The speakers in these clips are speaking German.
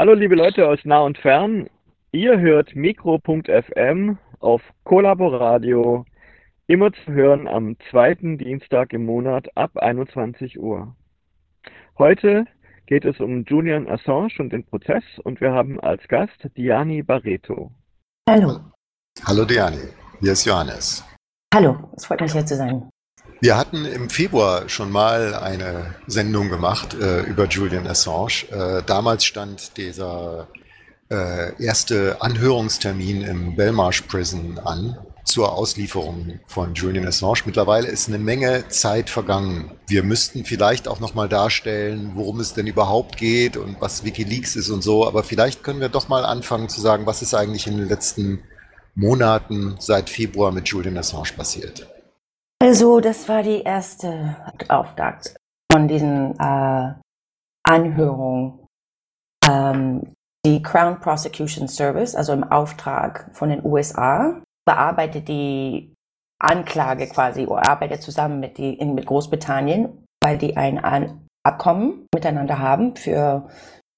Hallo liebe Leute aus nah und fern. Ihr hört Mikro.fm auf Collaboradio. Immer zu hören am zweiten Dienstag im Monat ab 21 Uhr. Heute geht es um Julian Assange und den Prozess und wir haben als Gast Diani Barreto. Hallo. Hallo Diani, hier ist Johannes. Hallo, es freut mich hier zu sein. Wir hatten im Februar schon mal eine Sendung gemacht äh, über Julian Assange. Äh, damals stand dieser äh, erste Anhörungstermin im Belmarsh Prison an zur Auslieferung von Julian Assange. Mittlerweile ist eine Menge Zeit vergangen. Wir müssten vielleicht auch noch mal darstellen, worum es denn überhaupt geht und was WikiLeaks ist und so. Aber vielleicht können wir doch mal anfangen zu sagen, was ist eigentlich in den letzten Monaten seit Februar mit Julian Assange passiert. Also, das war die erste Auftakt von diesen äh, Anhörungen. Ähm, die Crown Prosecution Service, also im Auftrag von den USA, bearbeitet die Anklage quasi oder arbeitet zusammen mit, die, in, mit Großbritannien, weil die ein An Abkommen miteinander haben für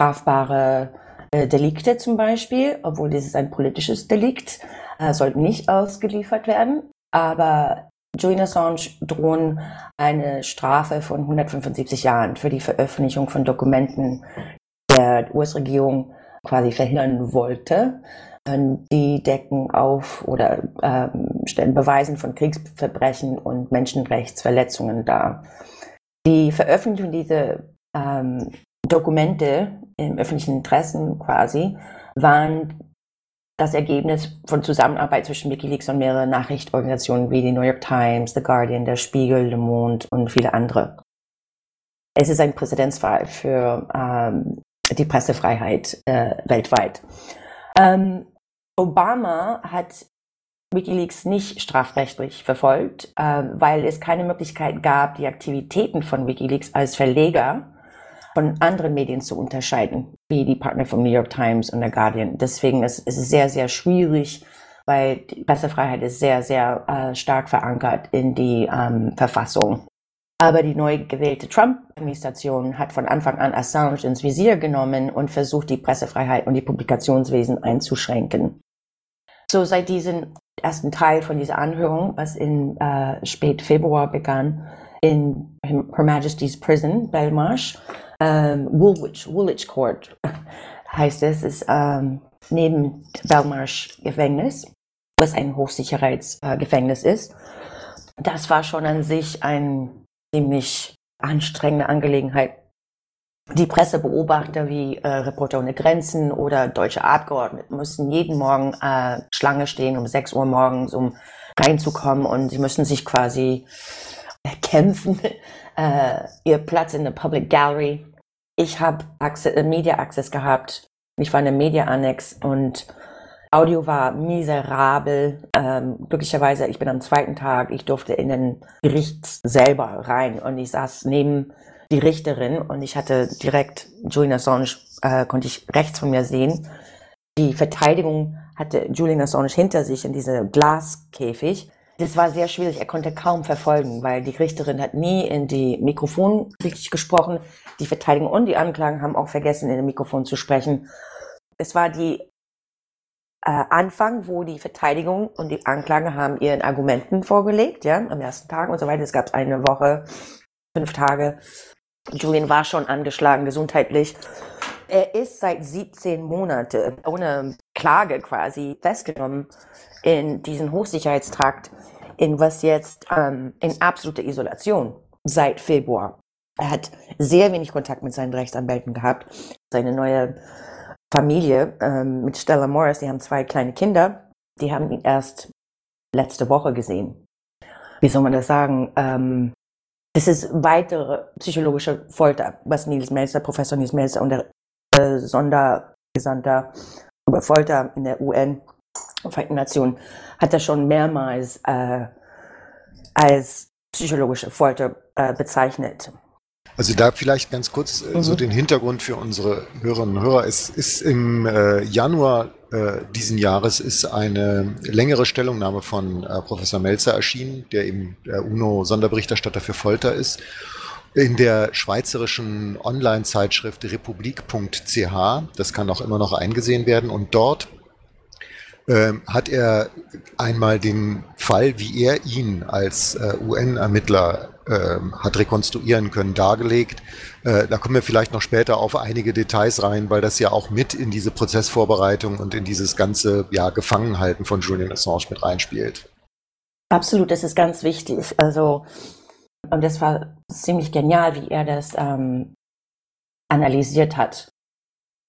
strafbare äh, Delikte zum Beispiel, obwohl dieses ein politisches Delikt, äh, sollte nicht ausgeliefert werden. Aber Julian Assange drohen eine Strafe von 175 Jahren für die Veröffentlichung von Dokumenten der US-Regierung quasi verhindern wollte. Ähm, die decken auf oder ähm, stellen Beweisen von Kriegsverbrechen und Menschenrechtsverletzungen dar. Die Veröffentlichung dieser ähm, Dokumente im öffentlichen Interessen quasi waren das Ergebnis von Zusammenarbeit zwischen Wikileaks und mehreren Nachrichtenorganisationen wie die New York Times, The Guardian, Der Spiegel, Le Monde und viele andere. Es ist ein Präzedenzfall für ähm, die Pressefreiheit äh, weltweit. Ähm, Obama hat Wikileaks nicht strafrechtlich verfolgt, äh, weil es keine Möglichkeit gab, die Aktivitäten von Wikileaks als Verleger von anderen Medien zu unterscheiden, wie die Partner vom New York Times und der Guardian. Deswegen ist es sehr, sehr schwierig, weil die Pressefreiheit ist sehr, sehr äh, stark verankert in die ähm, Verfassung. Aber die neu gewählte Trump-Administration hat von Anfang an Assange ins Visier genommen und versucht, die Pressefreiheit und die Publikationswesen einzuschränken. So seit diesem ersten Teil von dieser Anhörung, was in äh, spät Februar begann, in Her Majesty's Prison, Belmarsh, ähm, Woolwich, Woolwich Court heißt es, ist ähm, neben Belmarsh Gefängnis, was ein Hochsicherheitsgefängnis äh, ist. Das war schon an sich ein ziemlich anstrengende Angelegenheit. Die Pressebeobachter wie äh, Reporter ohne Grenzen oder deutsche Abgeordnete müssen jeden Morgen äh, Schlange stehen um 6 Uhr morgens, um reinzukommen und sie müssen sich quasi kämpfen, äh, ihr Platz in der Public Gallery. Ich habe äh, Media Access gehabt. Ich war in der Media Annex und Audio war miserabel. Ähm, glücklicherweise, ich bin am zweiten Tag, ich durfte in den Gericht selber rein und ich saß neben die Richterin und ich hatte direkt Julian Assange, äh, konnte ich rechts von mir sehen. Die Verteidigung hatte Julian Assange hinter sich in diese Glaskäfig. Das war sehr schwierig. Er konnte kaum verfolgen, weil die Richterin hat nie in die Mikrofon richtig gesprochen. Die Verteidigung und die Anklagen haben auch vergessen, in den Mikrofon zu sprechen. Es war die äh, Anfang, wo die Verteidigung und die Anklage haben ihren Argumenten vorgelegt, ja, am ersten Tag und so weiter. Es gab eine Woche, fünf Tage. Julian war schon angeschlagen gesundheitlich. Er ist seit 17 Monaten ohne Klage quasi festgenommen in diesen Hochsicherheitstrakt, in was jetzt ähm, in absoluter Isolation seit Februar. Er hat sehr wenig Kontakt mit seinen Rechtsanwälten gehabt. Seine neue Familie ähm, mit Stella Morris, die haben zwei kleine Kinder, die haben ihn erst letzte Woche gesehen. Wie soll man das sagen? Ähm, das ist weitere psychologische Folter, was Nils Melzer, Professor Nils Melzer und der Sondergesandter über Folter in der UN, Vereinten Nationen, hat er schon mehrmals äh, als psychologische Folter äh, bezeichnet. Also da vielleicht ganz kurz äh, mhm. so den Hintergrund für unsere Hörerinnen und Hörer. Es ist im äh, Januar äh, diesen Jahres ist eine längere Stellungnahme von äh, Professor Melzer erschienen, der eben der UNO-Sonderberichterstatter für Folter ist. In der schweizerischen Online-Zeitschrift republik.ch. Das kann auch immer noch eingesehen werden. Und dort ähm, hat er einmal den Fall, wie er ihn als äh, UN-Ermittler äh, hat rekonstruieren können, dargelegt. Äh, da kommen wir vielleicht noch später auf einige Details rein, weil das ja auch mit in diese Prozessvorbereitung und in dieses ganze ja, Gefangenhalten von Julian Assange mit reinspielt. Absolut, das ist ganz wichtig. Also, und das war ziemlich genial, wie er das ähm, analysiert hat.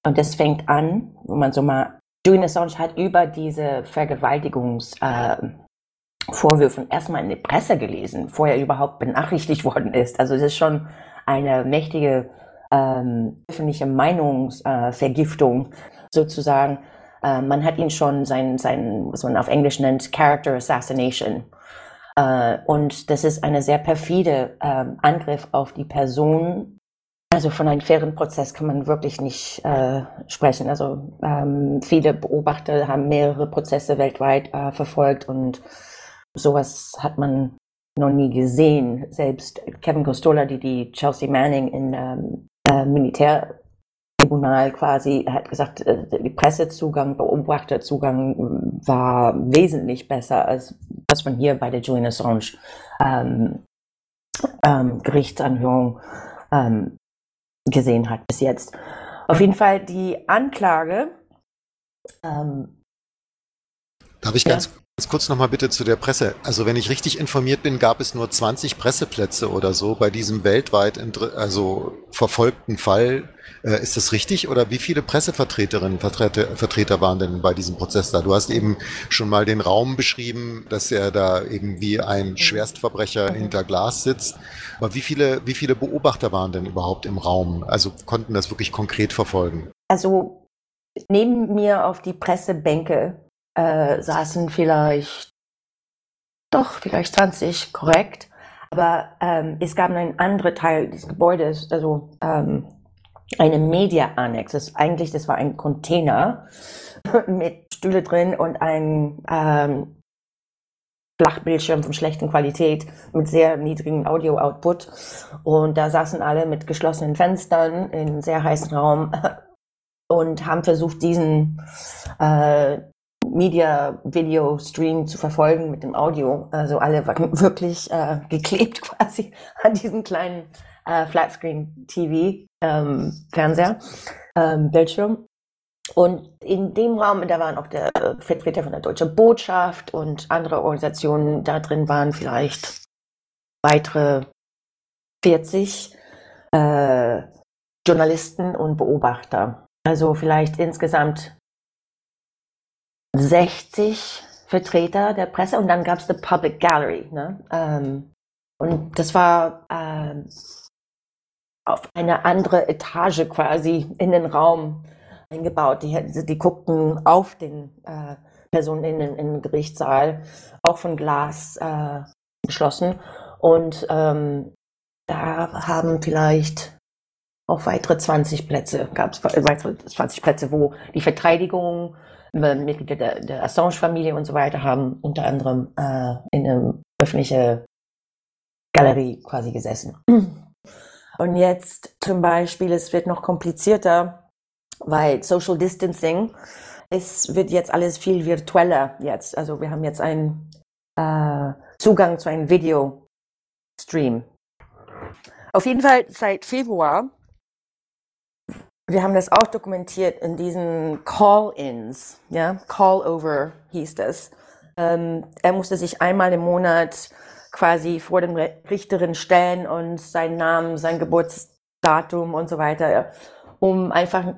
Und das fängt an, wo man so mal Julian Assange hat über diese Vergewaltigungsvorwürfe äh, erstmal in der Presse gelesen, bevor er überhaupt benachrichtigt worden ist. Also das ist schon eine mächtige ähm, öffentliche Meinungsvergiftung äh, sozusagen. Äh, man hat ihn schon sein, sein, was man auf Englisch nennt, Character Assassination. Äh, und das ist eine sehr perfide ähm, Angriff auf die Person also von einem fairen Prozess kann man wirklich nicht äh, sprechen. Also ähm, viele Beobachter haben mehrere Prozesse weltweit äh, verfolgt und sowas hat man noch nie gesehen. Selbst Kevin Costola, die die Chelsea Manning in ähm, äh, Militärtribunal quasi hat gesagt, äh, die Pressezugang, Beobachterzugang war wesentlich besser als was man hier bei der Julian Assange ähm, ähm, Gerichtsanhörung ähm, gesehen hat bis jetzt. Auf jeden Fall die Anklage. Ähm, Darf ich ganz, ja. ganz kurz nochmal bitte zu der Presse? Also wenn ich richtig informiert bin, gab es nur 20 Presseplätze oder so bei diesem weltweit also verfolgten Fall äh, ist das richtig? Oder wie viele Pressevertreterinnen, Vertreter, Vertreter waren denn bei diesem Prozess da? Du hast eben schon mal den Raum beschrieben, dass er da irgendwie ein mhm. Schwerstverbrecher mhm. hinter Glas sitzt. Aber wie viele, wie viele Beobachter waren denn überhaupt im Raum? Also konnten das wirklich konkret verfolgen? Also neben mir auf die Pressebänke äh, saßen vielleicht doch vielleicht 20, korrekt. Aber ähm, es gab einen anderen Teil des Gebäudes, also ähm, eine Media Annex. Das eigentlich, das war ein Container mit Stühle drin und ein ähm, Flachbildschirm von schlechten Qualität mit sehr niedrigem Audio-Output. Und da saßen alle mit geschlossenen Fenstern in sehr heißen Raum und haben versucht, diesen äh, Media-Video-Stream zu verfolgen mit dem Audio. Also alle waren wirklich äh, geklebt quasi an diesem kleinen äh, Flatscreen-TV, ähm, Fernseher, ähm, Bildschirm. Und in dem Raum, da waren auch der Vertreter von der Deutschen Botschaft und andere Organisationen. Da drin waren vielleicht weitere 40 äh, Journalisten und Beobachter. Also vielleicht insgesamt 60 Vertreter der Presse und dann gab es die Public Gallery. Ne? Ähm, und das war äh, auf eine andere Etage quasi in den Raum eingebaut. Die, die guckten auf den äh, Personen in, in, den Gerichtssaal, auch von Glas äh, geschlossen. Und ähm, da haben vielleicht auch weitere 20 Plätze, gab es weitere 20 Plätze, wo die Verteidigung, äh, Mitglieder der, der Assange-Familie und so weiter haben unter anderem äh, in einer öffentlichen Galerie quasi gesessen. Und jetzt zum Beispiel, es wird noch komplizierter, weil Social Distancing, es wird jetzt alles viel virtueller jetzt. Also wir haben jetzt einen äh, Zugang zu einem Video-Stream. Auf jeden Fall seit Februar, wir haben das auch dokumentiert in diesen Call-ins, ja, Call-over hieß das. Ähm, er musste sich einmal im Monat quasi vor den Richterin stellen und seinen Namen, sein Geburtsdatum und so weiter, um einfach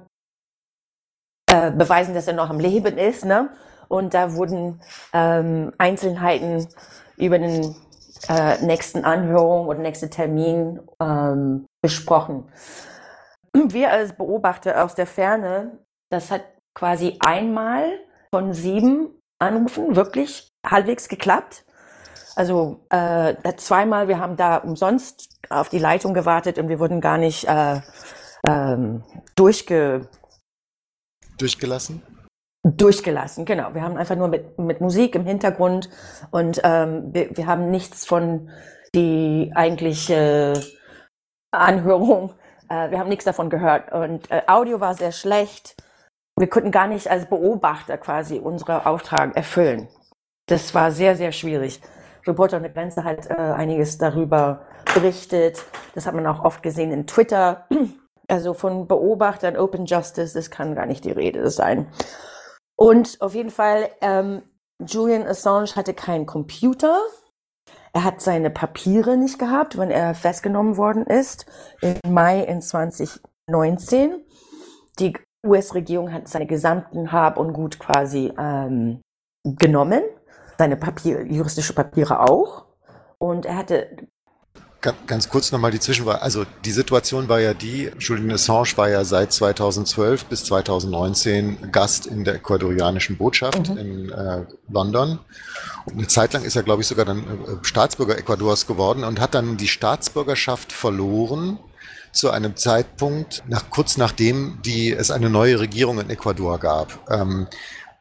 äh, beweisen, dass er noch am Leben ist. Ne? Und da wurden ähm, Einzelheiten über den äh, nächsten Anhörung oder nächsten Termin ähm, besprochen. Wir als Beobachter aus der Ferne, das hat quasi einmal von sieben Anrufen wirklich halbwegs geklappt. Also äh, zweimal, wir haben da umsonst auf die Leitung gewartet und wir wurden gar nicht äh, ähm, durchge durchgelassen. Durchgelassen, genau. Wir haben einfach nur mit, mit Musik im Hintergrund und ähm, wir, wir haben nichts von die eigentliche Anhörung. Äh, wir haben nichts davon gehört und äh, Audio war sehr schlecht. Wir konnten gar nicht als Beobachter quasi unseren Auftrag erfüllen. Das war sehr, sehr schwierig. Reporter ohne Grenze hat äh, einiges darüber berichtet. Das hat man auch oft gesehen in Twitter. Also von Beobachtern, Open Justice, das kann gar nicht die Rede sein. Und auf jeden Fall, ähm, Julian Assange hatte keinen Computer. Er hat seine Papiere nicht gehabt, wenn er festgenommen worden ist, im Mai in 2019. Die US-Regierung hat seine gesamten Hab und Gut quasi ähm, genommen, seine Papier, juristische Papiere auch. Und er hatte Ganz kurz nochmal die Zwischenwahl. Also die Situation war ja die, Julian Assange war ja seit 2012 bis 2019 Gast in der ecuadorianischen Botschaft mhm. in äh, London. Und eine Zeit lang ist er, glaube ich, sogar dann äh, Staatsbürger Ecuadors geworden und hat dann die Staatsbürgerschaft verloren zu einem Zeitpunkt, nach, kurz nachdem die, es eine neue Regierung in Ecuador gab. Ähm,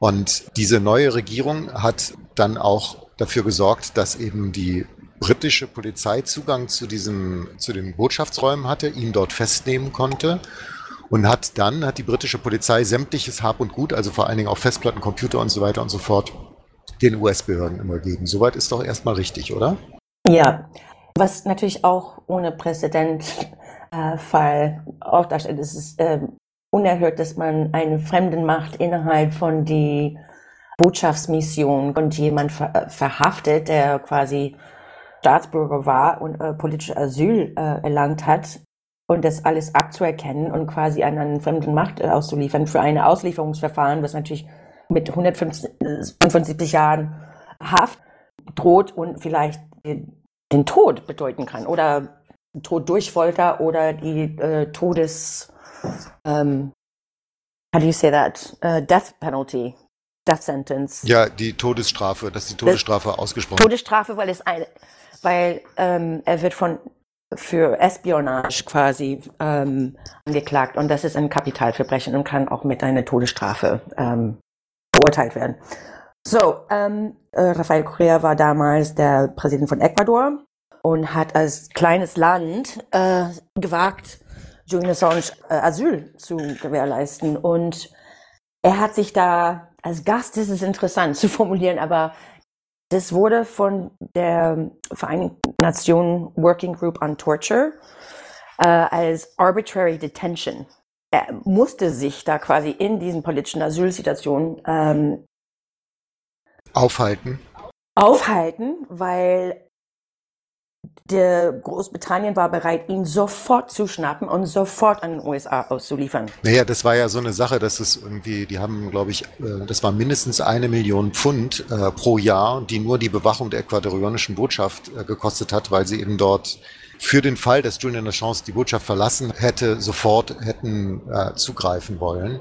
und diese neue Regierung hat dann auch dafür gesorgt, dass eben die britische Polizei Zugang zu diesem, zu den Botschaftsräumen hatte, ihn dort festnehmen konnte und hat dann, hat die britische Polizei sämtliches Hab und Gut, also vor allen Dingen auch Festplatten, Computer und so weiter und so fort, den US-Behörden übergeben. Soweit ist doch erstmal richtig, oder? Ja, was natürlich auch ohne Präzedentfall äh, auch darstellt, ist es äh, unerhört, dass man eine fremden Macht innerhalb von die Botschaftsmission und jemand ver verhaftet, der quasi Staatsbürger war und äh, politisches Asyl äh, erlangt hat. Und das alles abzuerkennen und quasi an eine fremde Macht äh, auszuliefern für ein Auslieferungsverfahren, was natürlich mit 175 Jahren Haft droht und vielleicht den, den Tod bedeuten kann oder Tod durch Folter oder die äh, Todes um, how do you say that? Uh, death penalty, death sentence. Ja, die Todesstrafe, dass die Todesstrafe das ausgesprochen Todesstrafe, weil es eine, weil ähm, er wird von für Espionage quasi ähm, angeklagt und das ist ein Kapitalverbrechen und kann auch mit einer Todesstrafe ähm, verurteilt werden. So, ähm, äh, Rafael Correa war damals der Präsident von Ecuador und hat als kleines Land äh, gewagt, Julian Assange äh, Asyl zu gewährleisten. Und er hat sich da als Gast, das ist interessant zu formulieren, aber das wurde von der Vereinten Nationen Working Group on Torture äh, als arbitrary detention. Er musste sich da quasi in diesen politischen Asylsituationen ähm, aufhalten. Aufhalten, weil der Großbritannien war bereit, ihn sofort zu schnappen und sofort an den USA auszuliefern. Naja, das war ja so eine Sache, dass es irgendwie, die haben, glaube ich, äh, das war mindestens eine Million Pfund äh, pro Jahr, die nur die Bewachung der ecuadorianischen Botschaft äh, gekostet hat, weil sie eben dort für den Fall, dass Julian Assange die Botschaft verlassen hätte, sofort hätten äh, zugreifen wollen.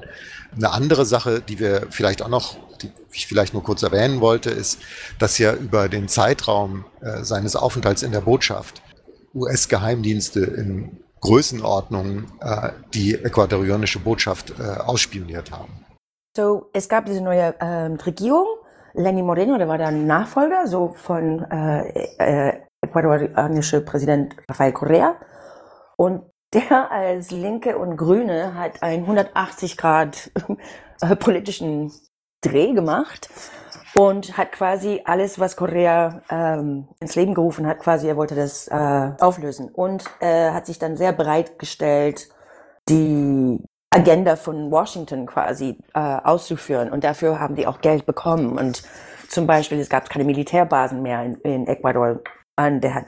Eine andere Sache, die wir vielleicht auch noch die ich vielleicht nur kurz erwähnen wollte, ist, dass ja über den Zeitraum äh, seines Aufenthalts in der Botschaft US-Geheimdienste in Größenordnung äh, die ecuadorianische Botschaft äh, ausspioniert haben. So, es gab diese neue ähm, Regierung, Lenny Moreno, der war der Nachfolger so von äh, äh, ecuadorianische Präsident Rafael Correa und der als Linke und Grüne hat einen 180 Grad äh, politischen Dreh gemacht und hat quasi alles, was Korea ähm, ins Leben gerufen hat, quasi, er wollte das äh, auflösen. Und äh, hat sich dann sehr bereitgestellt, die Agenda von Washington quasi äh, auszuführen. Und dafür haben die auch Geld bekommen. Und zum Beispiel, es gab keine Militärbasen mehr in, in Ecuador. Und der hat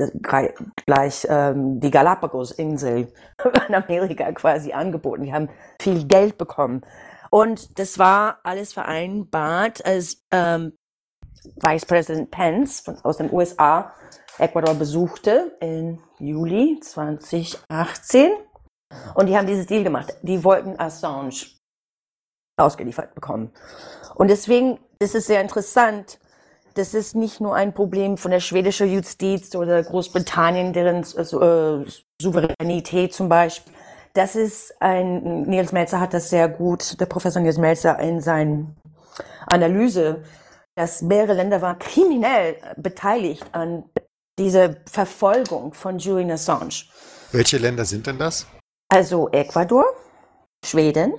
gleich ähm, die Galapagos-Insel in Amerika quasi angeboten. Die haben viel Geld bekommen. Und das war alles vereinbart, als ähm, Vice President Pence von, aus den USA Ecuador besuchte im Juli 2018. Und die haben dieses Deal gemacht. Die wollten Assange ausgeliefert bekommen. Und deswegen ist es sehr interessant, das ist nicht nur ein Problem von der schwedischen Justiz oder Großbritannien, deren äh, Souveränität zum Beispiel, das ist ein, Nils Melzer hat das sehr gut, der Professor Nils Melzer in seiner Analyse, dass mehrere Länder waren kriminell beteiligt an dieser Verfolgung von Julian Assange. Welche Länder sind denn das? Also Ecuador, Schweden,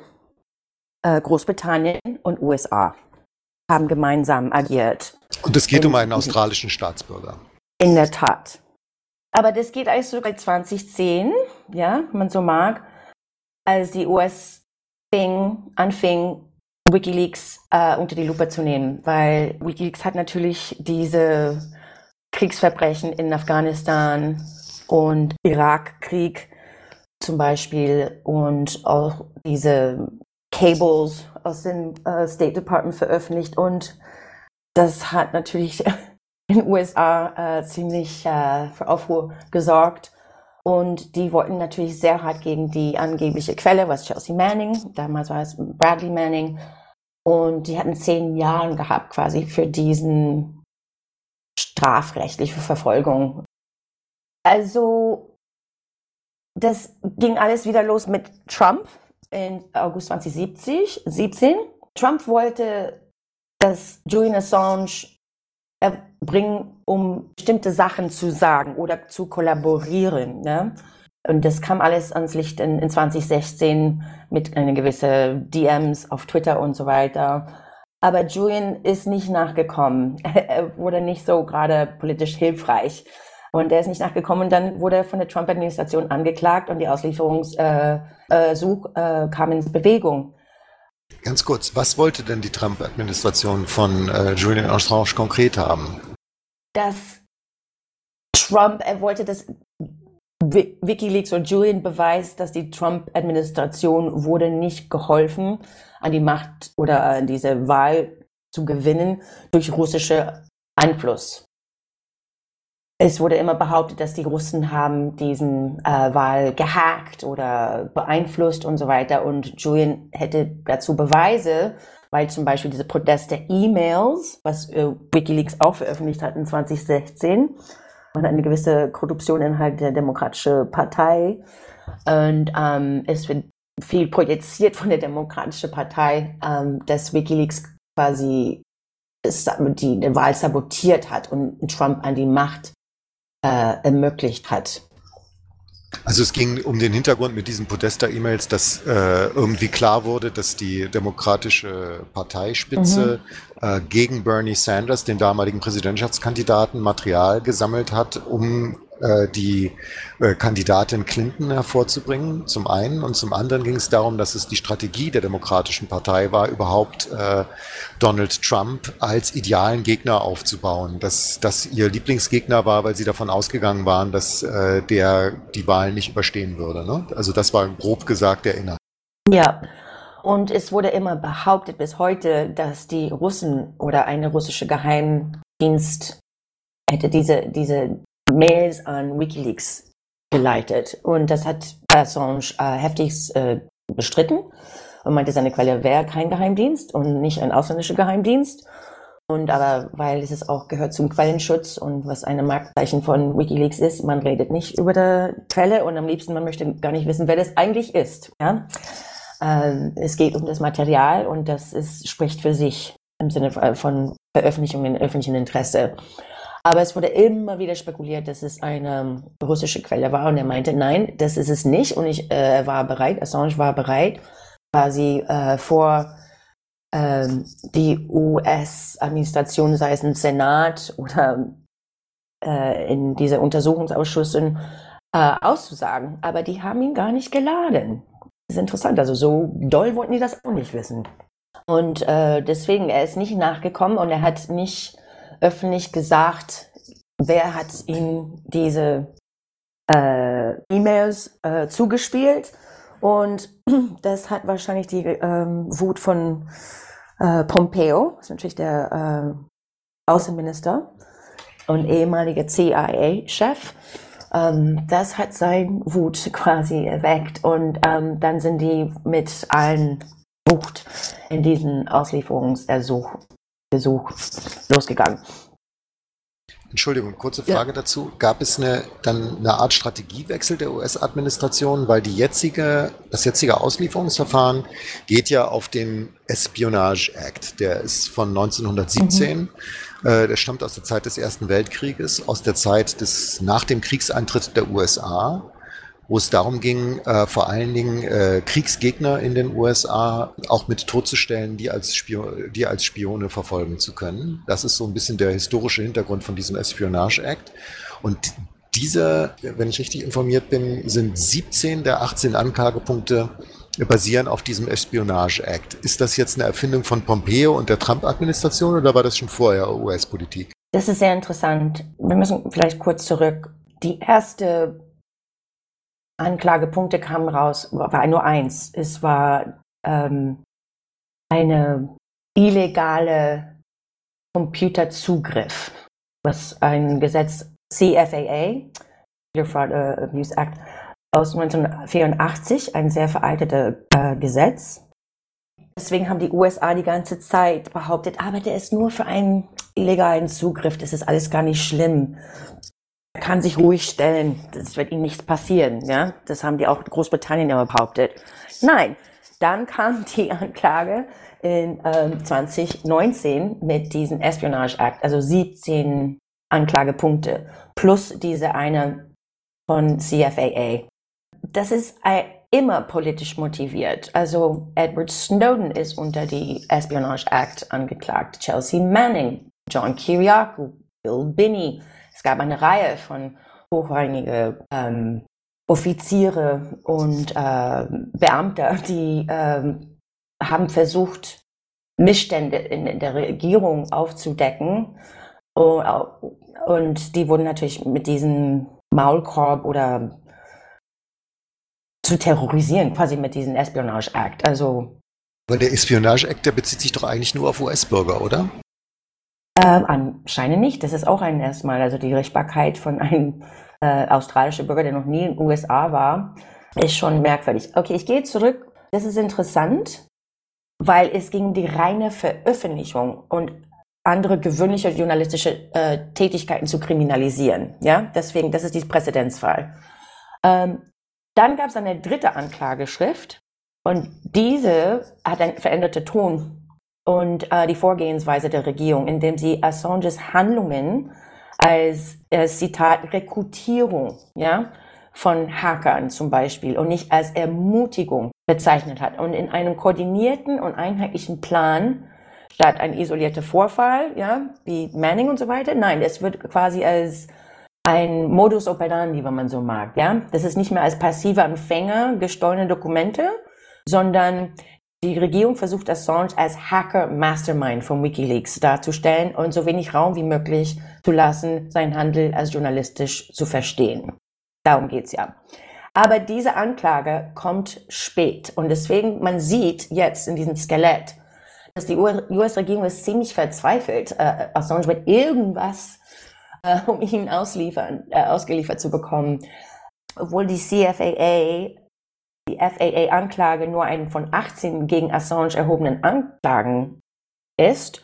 äh, Großbritannien und USA haben gemeinsam agiert. Und es geht In- um einen australischen Staatsbürger. In der Tat. Aber das geht eigentlich so seit 2010, ja, wenn man so mag, als die US fing, anfing, WikiLeaks äh, unter die Lupe zu nehmen, weil WikiLeaks hat natürlich diese Kriegsverbrechen in Afghanistan und Irakkrieg zum Beispiel und auch diese Cables aus dem äh, State Department veröffentlicht und das hat natürlich in den USA äh, ziemlich äh, für Aufruhr gesorgt. Und die wollten natürlich sehr hart gegen die angebliche Quelle, was Chelsea Manning, damals war es Bradley Manning. Und die hatten zehn Jahre gehabt quasi für diesen strafrechtliche Verfolgung. Also das ging alles wieder los mit Trump in August 2070, 17. Trump wollte, dass Julian Assange erbringen, um bestimmte Sachen zu sagen oder zu kollaborieren. Ne? Und das kam alles ans Licht in, in 2016 mit einer gewissen DMs auf Twitter und so weiter. Aber Julian ist nicht nachgekommen. Er wurde nicht so gerade politisch hilfreich. Und er ist nicht nachgekommen. Und dann wurde er von der Trump-Administration angeklagt und die Auslieferungssuch äh, äh, äh, kam in Bewegung. Ganz kurz, was wollte denn die Trump-Administration von äh, Julian Assange konkret haben? Dass Trump, er wollte, dass Wi- WikiLeaks und Julian beweist, dass die Trump-Administration wurde nicht geholfen, an die Macht oder an diese Wahl zu gewinnen durch russische Einfluss. Es wurde immer behauptet, dass die Russen haben diesen äh, Wahl gehackt oder beeinflusst und so weiter. Und Julian hätte dazu Beweise, weil zum Beispiel diese Proteste-E-Mails, was äh, WikiLeaks auch veröffentlicht hat in 2016, und eine gewisse Korruption innerhalb der Demokratischen Partei. Und ähm, es wird viel projiziert von der Demokratischen Partei, ähm, dass WikiLeaks quasi die, Wahl sabotiert hat und Trump an die Macht ermöglicht hat. Also es ging um den Hintergrund mit diesen Podesta-E-Mails, dass äh, irgendwie klar wurde, dass die demokratische Parteispitze äh, gegen Bernie Sanders, den damaligen Präsidentschaftskandidaten, Material gesammelt hat, um äh, die äh, Kandidatin Clinton hervorzubringen, zum einen. Und zum anderen ging es darum, dass es die Strategie der Demokratischen Partei war, überhaupt äh, Donald Trump als idealen Gegner aufzubauen. Dass das ihr Lieblingsgegner war, weil sie davon ausgegangen waren, dass äh, der die Wahlen nicht überstehen würde. Ne? Also das war grob gesagt der Inhalt. Ja. Und es wurde immer behauptet bis heute, dass die Russen oder eine russische Geheimdienst hätte diese, diese Mails an WikiLeaks geleitet. Und das hat Assange äh, heftig äh, bestritten und meinte, seine Quelle wäre kein Geheimdienst und nicht ein ausländischer Geheimdienst. Und aber weil es auch gehört zum Quellenschutz und was eine Marktzeichen von WikiLeaks ist, man redet nicht über die Quelle und am liebsten man möchte gar nicht wissen, wer das eigentlich ist. Ja? Ähm, es geht um das Material und das ist, spricht für sich im Sinne von Veröffentlichung in öffentlichem Interesse. Aber es wurde immer wieder spekuliert, dass es eine russische Quelle war und er meinte, nein, das ist es nicht und ich äh, war bereit, Assange war bereit, quasi äh, vor ähm, die US-Administration, sei es im Senat oder äh, in diese Untersuchungsausschüssen, äh, auszusagen. Aber die haben ihn gar nicht geladen. Das ist interessant. Also so doll wollten die das auch nicht wissen. Und äh, deswegen, er ist nicht nachgekommen und er hat nicht öffentlich gesagt, wer hat ihm diese äh, E-Mails äh, zugespielt. Und das hat wahrscheinlich die ähm, Wut von äh, Pompeo, ist natürlich der äh, Außenminister und ehemaliger CIA-Chef. Ähm, das hat sein Wut quasi erweckt und ähm, dann sind die mit allen Wucht in diesen Auslieferungsersuch Besuch losgegangen. Entschuldigung, kurze Ja. Frage dazu. Gab es eine, dann eine Art Strategiewechsel der US-Administration, weil die jetzige, das jetzige Auslieferungsverfahren geht ja auf den Espionage Act. Der ist von 1917. Äh, der stammt aus der Zeit des Ersten Weltkrieges, aus der Zeit des nach dem Kriegseintritt der USA. Wo es darum ging, äh, vor allen Dingen äh, Kriegsgegner in den USA auch mit totzustellen, die als, die als Spione verfolgen zu können. Das ist so ein bisschen der historische Hintergrund von diesem Espionage Act. Und diese, wenn ich richtig informiert bin, sind 17 der 18 Anklagepunkte basieren auf diesem Espionage Act. Ist das jetzt eine Erfindung von Pompeo und der Trump-Administration oder war das schon vorher US-Politik? Das ist sehr interessant. Wir müssen vielleicht kurz zurück. Die erste Anklagepunkte kamen raus, war nur eins. Es war ähm, eine illegale Computerzugriff, was ein Gesetz CFAA, Computer Fraud uh, Abuse Act, aus 1984, ein sehr veraltetes äh, Gesetz. Deswegen haben die USA die ganze Zeit behauptet, aber der ist nur für einen illegalen Zugriff, das ist alles gar nicht schlimm. Kann sich ruhig stellen, das wird ihm nichts passieren. Ja? Das haben die auch in Großbritannien immer behauptet. Nein, dann kam die Anklage in ähm, 2019 mit diesem Espionage Act, also 17 Anklagepunkte plus diese eine von CFAA. Das ist immer politisch motiviert. Also Edward Snowden ist unter die Espionage Act angeklagt, Chelsea Manning, John Kiriakou, Bill Binney. Es gab eine Reihe von hochrangige ähm, Offiziere und äh, Beamte, die äh, haben versucht, Missstände in, in der Regierung aufzudecken. Und, und die wurden natürlich mit diesem Maulkorb oder zu terrorisieren, quasi mit diesem Espionage Act. Also. Aber der Espionage Act, der bezieht sich doch eigentlich nur auf US-Bürger, oder? Ähm, anscheinend nicht. Das ist auch ein erstmal, also die Richtbarkeit von einem äh, australischen Bürger, der noch nie in den USA war, ist schon merkwürdig. Okay, ich gehe zurück. Das ist interessant, weil es ging um die reine Veröffentlichung und andere gewöhnliche journalistische äh, Tätigkeiten zu kriminalisieren. Ja, deswegen, das ist die Präzedenzfall. Ähm, dann gab es eine dritte Anklageschrift und diese hat einen veränderten Ton und äh, die Vorgehensweise der Regierung, indem sie Assanges Handlungen als, als Zitat Rekrutierung ja, von Hackern zum Beispiel und nicht als Ermutigung bezeichnet hat. Und in einem koordinierten und einheitlichen Plan statt ein isolierter Vorfall, ja, wie Manning und so weiter. Nein, es wird quasi als ein Modus operandi, wenn man so mag. Ja, das ist nicht mehr als passiver Empfänger gestohlene Dokumente, sondern die Regierung versucht Assange als Hacker Mastermind von WikiLeaks darzustellen und so wenig Raum wie möglich zu lassen, seinen Handel als journalistisch zu verstehen. Darum geht's ja. Aber diese Anklage kommt spät und deswegen, man sieht jetzt in diesem Skelett, dass die US-Regierung ist ziemlich verzweifelt. Äh, Assange wird irgendwas äh, um ihn ausliefern, äh, ausgeliefert zu bekommen. Obwohl die CFAA, die FAA-Anklage nur einen von 18 gegen Assange erhobenen Anklagen ist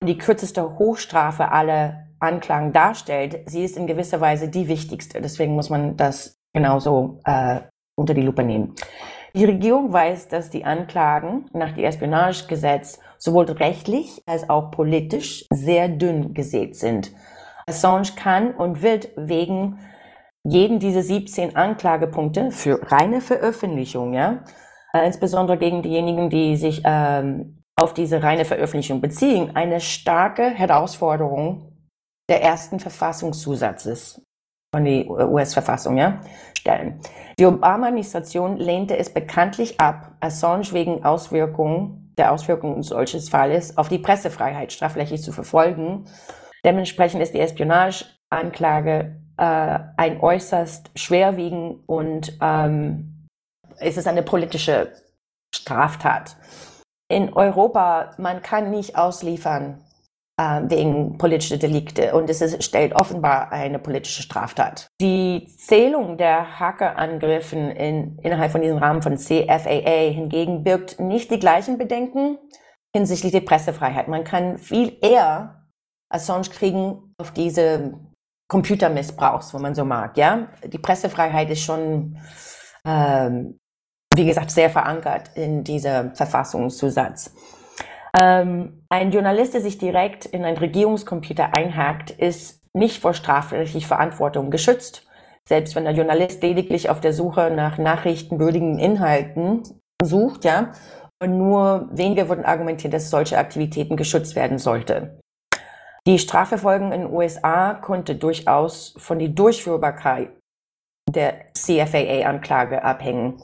und die kürzeste Hochstrafe aller Anklagen darstellt, sie ist in gewisser Weise die wichtigste. Deswegen muss man das genauso äh, unter die Lupe nehmen. Die Regierung weiß, dass die Anklagen nach dem Espionagegesetz sowohl rechtlich als auch politisch sehr dünn gesät sind. Assange kann und wird wegen jeden dieser 17 Anklagepunkte für reine Veröffentlichung, ja, äh, insbesondere gegen diejenigen, die sich ähm, auf diese reine Veröffentlichung beziehen, eine starke Herausforderung der ersten Verfassungszusatzes von der US-Verfassung ja, stellen. Die Obama-Administration lehnte es bekanntlich ab, Assange wegen Auswirkungen der Auswirkungen solches Falles auf die Pressefreiheit strafrechtlich zu verfolgen. Dementsprechend ist die Espionageanklage äh, ein äußerst schwerwiegend und ähm, es ist eine politische Straftat. In Europa, man kann nicht ausliefern äh, wegen politischer Delikte und es ist, stellt offenbar eine politische Straftat. Die Zählung der Hackerangriffen in, innerhalb von diesem Rahmen von CFAA hingegen birgt nicht die gleichen Bedenken hinsichtlich der Pressefreiheit. Man kann viel eher Assange kriegen auf diese Computermissbrauchs, wo man so mag. Ja, die Pressefreiheit ist schon, ähm, wie gesagt, sehr verankert in dieser Verfassungszusatz. Ähm, ein Journalist, der sich direkt in einen Regierungscomputer einhakt, ist nicht vor strafrechtlicher Verantwortung geschützt. selbst wenn der Journalist lediglich auf der Suche nach nachrichtenwürdigen Inhalten sucht, ja, und nur wenige wurden argumentiert, dass solche Aktivitäten geschützt werden sollte. Die Strafverfolgung in den USA konnte durchaus von der Durchführbarkeit der CFAA-Anklage abhängen.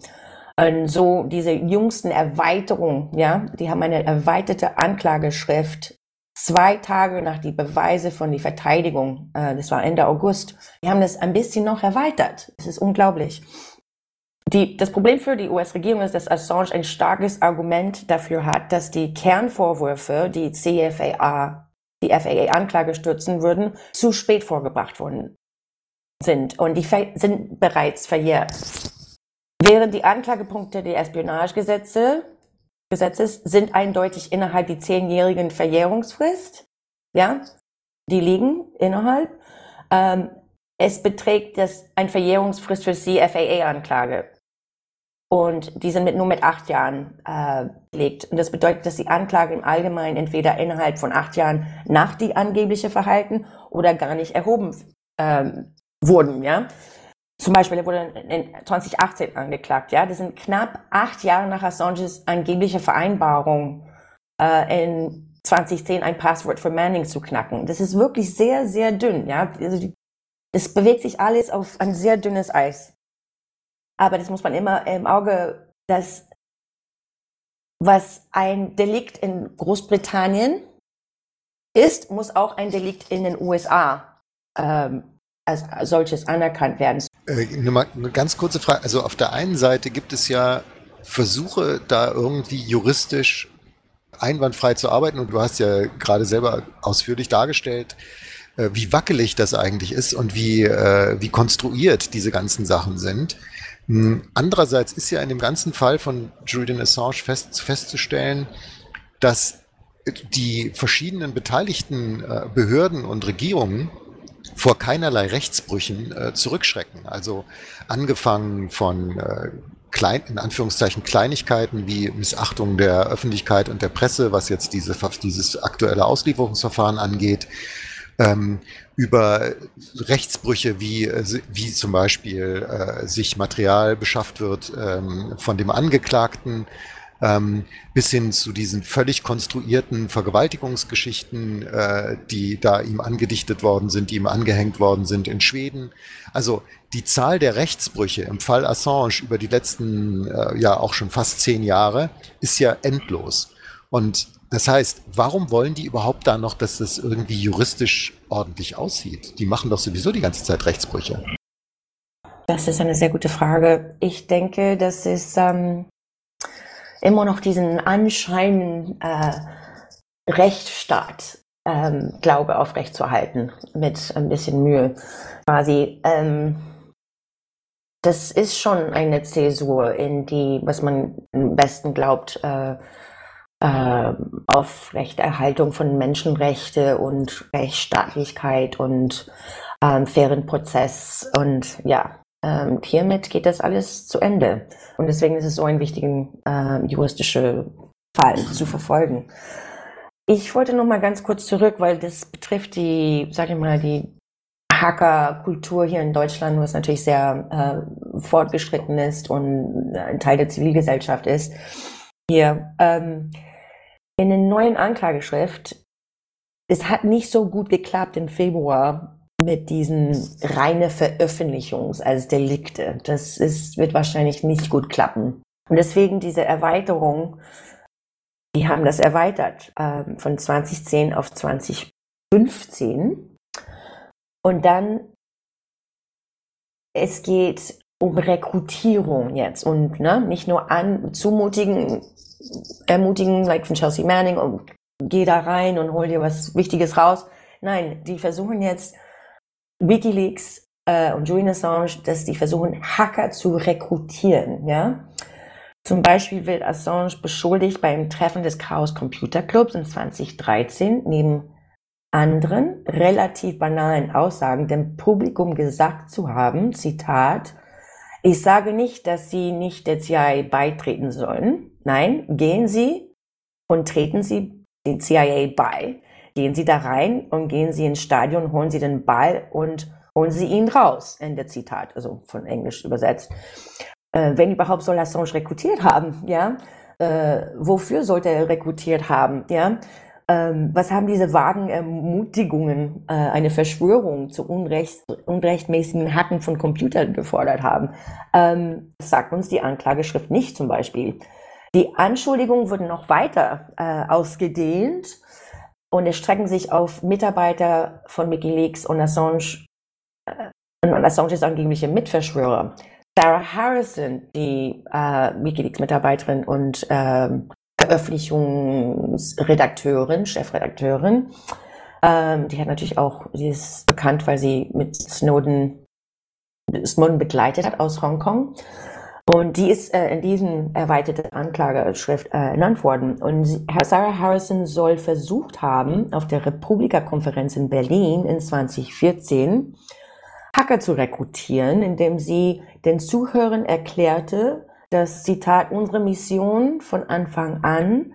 Und so diese jüngsten Erweiterungen, ja, die haben eine erweiterte Anklageschrift zwei Tage nach die Beweise von der Verteidigung, äh, das war Ende August, die haben das ein bisschen noch erweitert. Es ist unglaublich. Die, das Problem für die US-Regierung ist, dass Assange ein starkes Argument dafür hat, dass die Kernvorwürfe, die CFAA, die FAA-Anklage stützen würden, zu spät vorgebracht worden sind und die sind bereits verjährt. Während die Anklagepunkte der Espionagegesetze Gesetzes sind eindeutig innerhalb die zehnjährigen Verjährungsfrist. Ja, die liegen innerhalb. Ähm, es beträgt das ein Verjährungsfrist für CFAA-Anklage. Und die sind mit, nur mit acht Jahren äh, belegt. Und das bedeutet, dass die Anklage im Allgemeinen entweder innerhalb von acht Jahren nach die angebliche Verhalten oder gar nicht erhoben ähm, wurden. Ja? Zum Beispiel, er wurde in 2018 angeklagt. Ja, das sind knapp acht Jahre nach Assanges angebliche Vereinbarung äh, in 2010 ein Passwort für Manning zu knacken. Das ist wirklich sehr, sehr dünn. Ja, also die, das bewegt sich alles auf ein sehr dünnes Eis. Aber das muss man immer im Auge, dass was ein Delikt in Großbritannien ist, muss auch ein Delikt in den USA ähm, als solches anerkannt werden. Äh, nur mal eine ganz kurze Frage. Also auf der einen Seite gibt es ja Versuche, da irgendwie juristisch einwandfrei zu arbeiten. Und du hast ja gerade selber ausführlich dargestellt, äh, wie wackelig das eigentlich ist und wie, äh, wie konstruiert diese ganzen Sachen sind. Hm, andererseits ist ja in dem ganzen Fall von Julian Assange fest, festzustellen, dass die verschiedenen beteiligten Behörden und Regierungen vor keinerlei Rechtsbrüchen äh, zurückschrecken. Also angefangen von äh, klein, in Anführungszeichen Kleinigkeiten wie Missachtung der Öffentlichkeit und der Presse, was jetzt diese, dieses aktuelle Auslieferungsverfahren angeht, ähm, über Rechtsbrüche wie, äh, wie zum Beispiel äh, sich Material beschafft wird ähm, von dem Angeklagten, ähm, bis hin zu diesen völlig konstruierten Vergewaltigungsgeschichten, äh, die da ihm angedichtet worden sind, die ihm angehängt worden sind in Schweden. Also die Zahl der Rechtsbrüche im Fall Assange über die letzten äh, ja auch schon fast zehn Jahre ist ja endlos. Und das heißt, warum wollen die überhaupt da noch, dass das irgendwie juristisch ordentlich aussieht? Die machen doch sowieso die ganze Zeit Rechtsbrüche. Das ist eine sehr gute Frage. Ich denke, das ist ähm, immer noch diesen Anschein äh, Rechtsstaat ähm, Glaube aufrechtzuerhalten mit ein bisschen Mühe. Quasi, ähm, das ist schon eine Zäsur in die, was man am besten glaubt, äh, äh, Aufrechterhaltung von Menschenrechte und Rechtsstaatlichkeit und ähm, fairen Prozess und ja, ähm, hiermit geht das alles zu Ende. Und deswegen ist es so ein wichtiger äh, juristischer Fall zu verfolgen. Ich wollte noch mal ganz kurz zurück, weil das betrifft die, sage ich mal, die Hackerkultur hier in Deutschland, was natürlich sehr äh, fortgeschritten ist und ein Teil der Zivilgesellschaft ist. Hier ähm, in der neuen Anklageschrift, es hat nicht so gut geklappt im Februar mit diesen reine Veröffentlichungs als Delikte. Das ist, wird wahrscheinlich nicht gut klappen. Und deswegen diese Erweiterung, die haben das erweitert äh, von 2010 auf 2015. Und dann, es geht um Rekrutierung jetzt und ne, nicht nur an zumutigen, ermutigen, like von Chelsea Manning, und geh da rein und hol dir was Wichtiges raus. Nein, die versuchen jetzt Wikileaks äh, und Julian Assange, dass die versuchen, Hacker zu rekrutieren, ja. Zum Beispiel wird Assange beschuldigt beim Treffen des Chaos Computer Clubs in 2013 neben anderen relativ banalen Aussagen dem Publikum gesagt zu haben, Zitat, ich sage nicht, dass Sie nicht der CIA beitreten sollen. Nein, gehen Sie und treten Sie den CIA bei. Gehen Sie da rein und gehen Sie ins Stadion, holen Sie den Ball und holen Sie ihn raus. Ende Zitat, also von Englisch übersetzt. Äh, wenn überhaupt soll Assange rekrutiert haben, ja? Äh, wofür sollte er rekrutiert haben, ja? Ähm, was haben diese vagen Ermutigungen, äh, eine Verschwörung zu Unrecht, unrechtmäßigen Hacken von Computern gefordert haben? Ähm, das sagt uns die Anklageschrift nicht zum Beispiel. Die Anschuldigungen wurden noch weiter äh, ausgedehnt und erstrecken sich auf Mitarbeiter von Wikileaks und Assange äh, und Assange ist angebliche Mitverschwörer. Sarah Harrison, die äh, Wikileaks-Mitarbeiterin und ähm, Veröffentlichungsredakteurin, Chefredakteurin. Ähm, die hat natürlich auch, die ist bekannt, weil sie mit Snowden, Snowden begleitet hat aus Hongkong. Und die ist äh, in diesem erweiterten Anklageschrift äh, ernannt worden. Und sie, Sarah Harrison soll versucht haben, auf der Republika-Konferenz in Berlin in 2014 Hacker zu rekrutieren, indem sie den Zuhörern erklärte, dass, Zitat, unsere Mission von Anfang an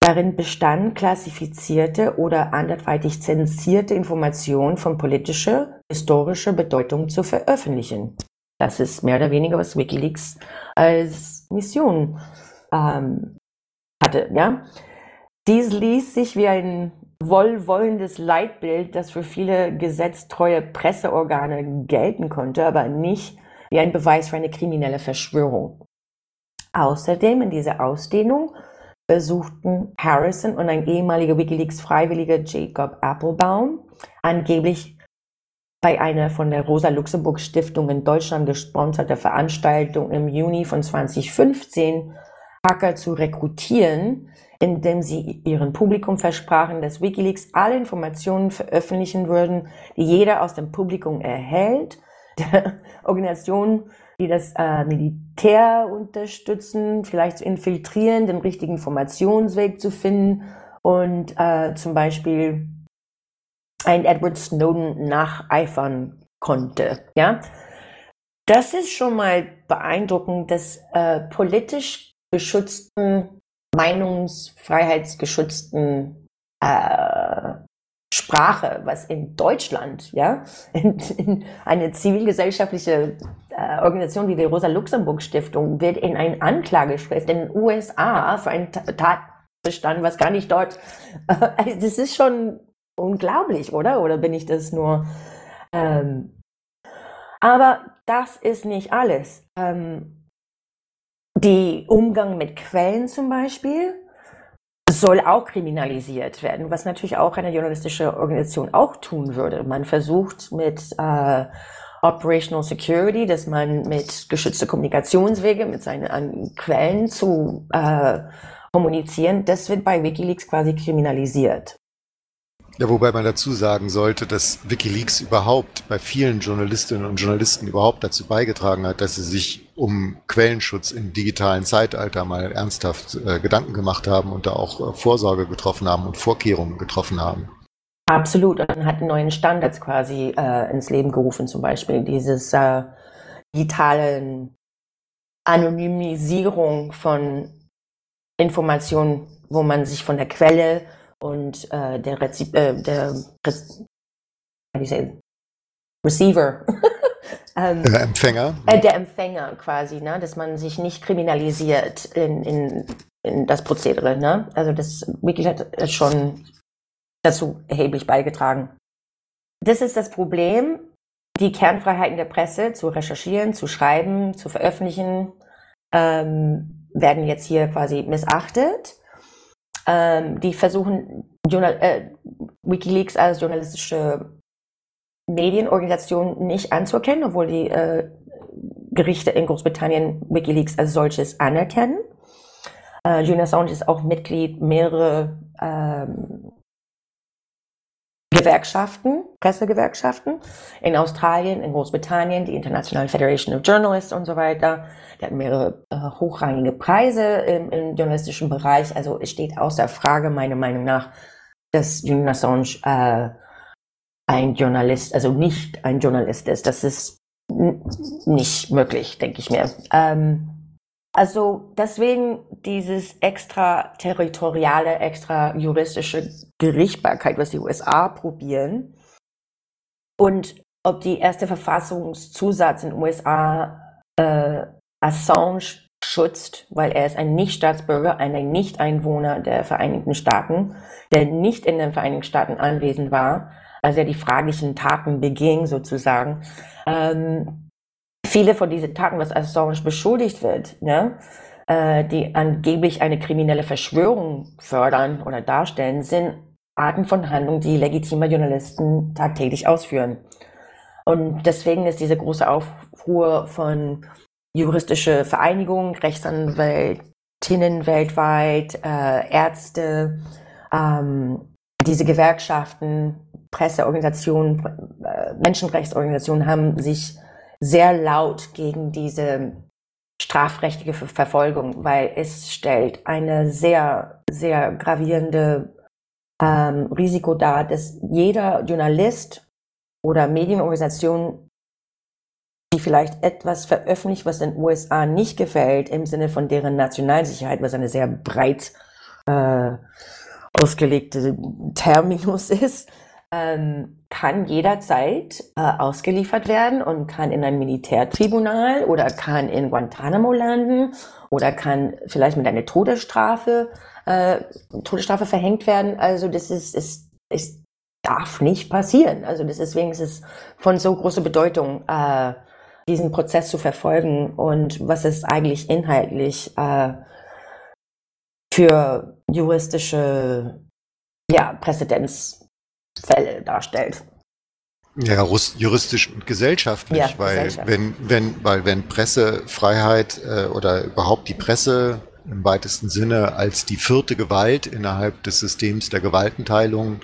darin bestand, klassifizierte oder anderweitig zensierte Informationen von politischer, historischer Bedeutung zu veröffentlichen. Das ist mehr oder weniger, was Wikileaks als Mission ähm, hatte. Ja? Dies ließ sich wie ein wohlwollendes Leitbild, das für viele gesetztreue Presseorgane gelten konnte, aber nicht wie ein Beweis für eine kriminelle Verschwörung. Außerdem in dieser Ausdehnung besuchten Harrison und ein ehemaliger Wikileaks-Freiwilliger Jacob Applebaum angeblich bei einer von der Rosa-Luxemburg-Stiftung in Deutschland gesponserte Veranstaltung im Juni von 2015 Hacker zu rekrutieren, indem sie ihrem Publikum versprachen, dass Wikileaks alle Informationen veröffentlichen würden, die jeder aus dem Publikum erhält. Der Organisation die das äh, Militär unterstützen, vielleicht zu infiltrieren, den richtigen Informationsweg zu finden und äh, zum Beispiel ein Edward Snowden nacheifern konnte. Ja, das ist schon mal beeindruckend, dass äh, politisch geschützten, meinungsfreiheitsgeschützten äh, Sprache, was in Deutschland, ja, in, in eine zivilgesellschaftliche äh, Organisation wie die Rosa-Luxemburg-Stiftung wird in ein Anklageschrift in den USA für einen Tatbestand, was gar nicht dort, äh, das ist schon unglaublich, oder? Oder bin ich das nur? Ähm, aber das ist nicht alles. Ähm, die Umgang mit Quellen zum Beispiel, soll auch kriminalisiert werden, was natürlich auch eine journalistische Organisation auch tun würde. Man versucht mit äh, Operational Security, dass man mit geschützte Kommunikationswege, mit seinen Quellen zu äh, kommunizieren, das wird bei Wikileaks quasi kriminalisiert. Ja, wobei man dazu sagen sollte, dass Wikileaks überhaupt bei vielen Journalistinnen und Journalisten überhaupt dazu beigetragen hat, dass sie sich um Quellenschutz im digitalen Zeitalter mal ernsthaft äh, Gedanken gemacht haben und da auch äh, Vorsorge getroffen haben und Vorkehrungen getroffen haben. Absolut, und hat neuen Standards quasi äh, ins Leben gerufen, zum Beispiel dieses äh, digitalen Anonymisierung von Informationen, wo man sich von der Quelle und äh, der, Rezi äh, der Re say, Receiver, ähm, der Empfänger, äh, der Empfänger quasi, ne, dass man sich nicht kriminalisiert in, in, in das Prozedere, ne? Also das Wiki hat schon dazu erheblich beigetragen. Das ist das Problem, die Kernfreiheiten der Presse zu recherchieren, zu schreiben, zu veröffentlichen, ähm, werden jetzt hier quasi missachtet ähm, die versuchen, Journal äh, Wikileaks als journalistische Medienorganisation nicht anzuerkennen, obwohl die äh, Gerichte in Großbritannien Wikileaks als solches anerkennen. Äh, Julian Assange ist auch Mitglied mehrerer ähm, Gewerkschaften, Pressegewerkschaften in Australien, in Großbritannien, die International Federation of Journalists und so weiter. Der hat mehrere äh, hochrangige Preise im, im, journalistischen Bereich. Also es steht außer Frage, meiner Meinung nach, dass Julian Assange äh, ein Journalist, also nicht ein Journalist ist. Das ist nicht möglich, denke ich mir. Ähm, also deswegen dieses extraterritoriale, extra juristische Gerichtbarkeit, was die USA probieren. Und ob die erste Verfassungszusatz in den USA äh, Assange schützt, weil er ist ein Nicht-Staatsbürger, ein Nicht-Einwohner der Vereinigten Staaten, der nicht in den Vereinigten Staaten anwesend war, als er die fraglichen Taten beging sozusagen. Ähm, viele von diesen Taten, was Assange beschuldigt wird, ne, äh, die angeblich eine kriminelle Verschwörung fördern oder darstellen, sind Arten von Handlungen, die legitime Journalisten tagtäglich ausführen. Und deswegen ist diese große Aufruhr von juristische Vereinigungen, Rechtsanwältinnen weltweit, äh, Ärzte, ähm, diese Gewerkschaften, Presseorganisationen, äh, Menschenrechtsorganisationen haben sich sehr laut gegen diese strafrechtliche Verfolgung, weil es stellt eine sehr, sehr gravierende ähm, Risiko dar, dass jeder Journalist oder Medienorganisation, die vielleicht etwas veröffentlicht, was den USA nicht gefällt, im Sinne von deren Nationalsicherheit, was eine sehr breit äh, ausgelegte Terminus ist, ähm, kann jederzeit äh, ausgeliefert werden und kann in ein Militärtribunal oder kann in Guantanamo landen oder kann vielleicht mit einer Todesstrafe, äh, Todesstrafe verhängt werden. Also das ist, ist, ist darf nicht passieren. Also deswegen ist es von so großer Bedeutung, äh, diesen Prozess zu verfolgen und was es eigentlich inhaltlich äh, für juristische ja, Präzedenzfälle darstellt. Ja, juristisch und gesellschaftlich, ja, weil gesellschaftlich. wenn wenn weil wenn Pressefreiheit äh, oder überhaupt die Presse im weitesten Sinne als die vierte Gewalt innerhalb des Systems der Gewaltenteilung,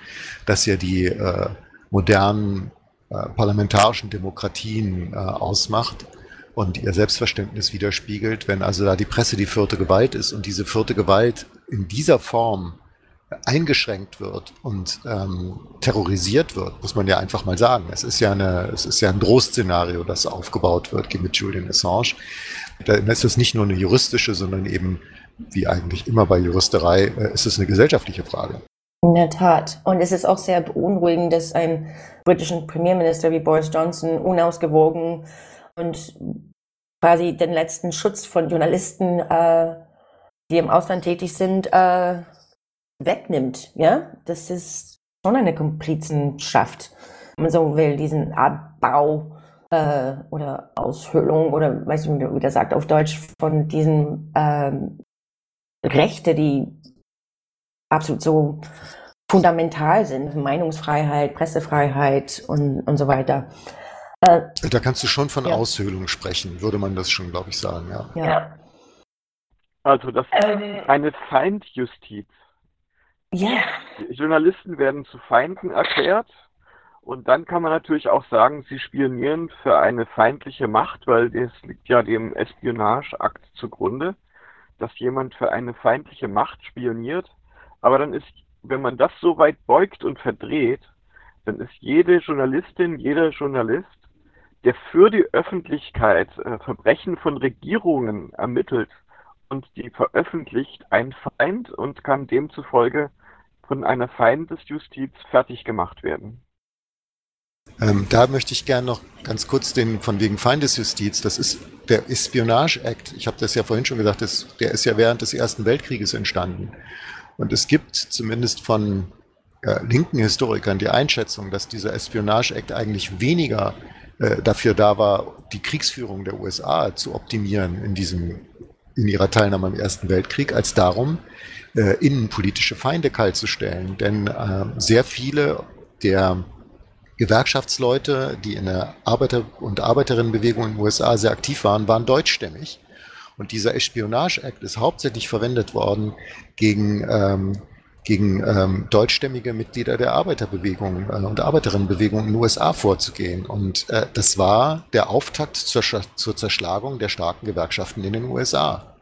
das ja die äh, modernen äh, parlamentarischen Demokratien äh, ausmacht und ihr Selbstverständnis widerspiegelt. Wenn also da die Presse die vierte Gewalt ist und diese vierte Gewalt in dieser Form eingeschränkt wird und ähm, terrorisiert wird, muss man ja einfach mal sagen. Es ist ja eine, es ist ja ein Drohszenario, das aufgebaut wird mit Julian Assange. Da ist es nicht nur eine juristische, sondern eben, wie eigentlich immer bei Juristerei, äh, ist es eine gesellschaftliche Frage. In der Tat. Und es ist auch sehr beunruhigend, dass ein britischer Premierminister wie Boris Johnson unausgewogen und quasi den letzten Schutz von Journalisten, äh, die im Ausland tätig sind, äh, wegnimmt. Ja, das ist schon eine Komplizenschaft, wenn man so will, diesen Abbau äh, oder Aushöhlung oder weiß ich, wie der sagt auf Deutsch von diesen ähm, Rechte, die absolut so fundamental sind, Meinungsfreiheit, Pressefreiheit und, und so weiter. Äh, da kannst du schon von ja. Aushöhlung sprechen, würde man das schon, glaube ich, sagen, ja. ja. Also das ähm, ist eine Feindjustiz. Ja. Journalisten werden zu Feinden erklärt und dann kann man natürlich auch sagen, sie spionieren für eine feindliche Macht, weil das liegt ja dem Espionageakt zugrunde, dass jemand für eine feindliche Macht spioniert. Aber dann ist, wenn man das so weit beugt und verdreht, dann ist jede Journalistin, jeder Journalist, der für die Öffentlichkeit äh, Verbrechen von Regierungen ermittelt und die veröffentlicht, ein Feind und kann demzufolge von einer Feindesjustiz fertig gemacht werden. Ähm, da möchte ich gerne noch ganz kurz den von wegen Feindesjustiz, das ist der Espionage Act, ich habe das ja vorhin schon gesagt, das, der ist ja während des Ersten Weltkrieges entstanden. Und es gibt zumindest von äh, linken Historikern die Einschätzung, dass dieser Espionage Act eigentlich weniger äh, dafür da war, die Kriegsführung der USA zu optimieren in diesem in ihrer Teilnahme am Ersten Weltkrieg, als darum, äh, innenpolitische Feinde kaltzustellen. Denn äh, sehr viele der Gewerkschaftsleute, die in der Arbeiter- und Arbeiterinnenbewegung in den USA sehr aktiv waren, waren deutschstämmig. Und dieser Espionage Act ist hauptsächlich verwendet worden gegen, ähm, gegen ähm, deutschstämmige Mitglieder der Arbeiterbewegung äh, und Arbeiterinnenbewegung in den USA vorzugehen. Und äh, das war der Auftakt zur, zur Zerschlagung der starken Gewerkschaften in den USA.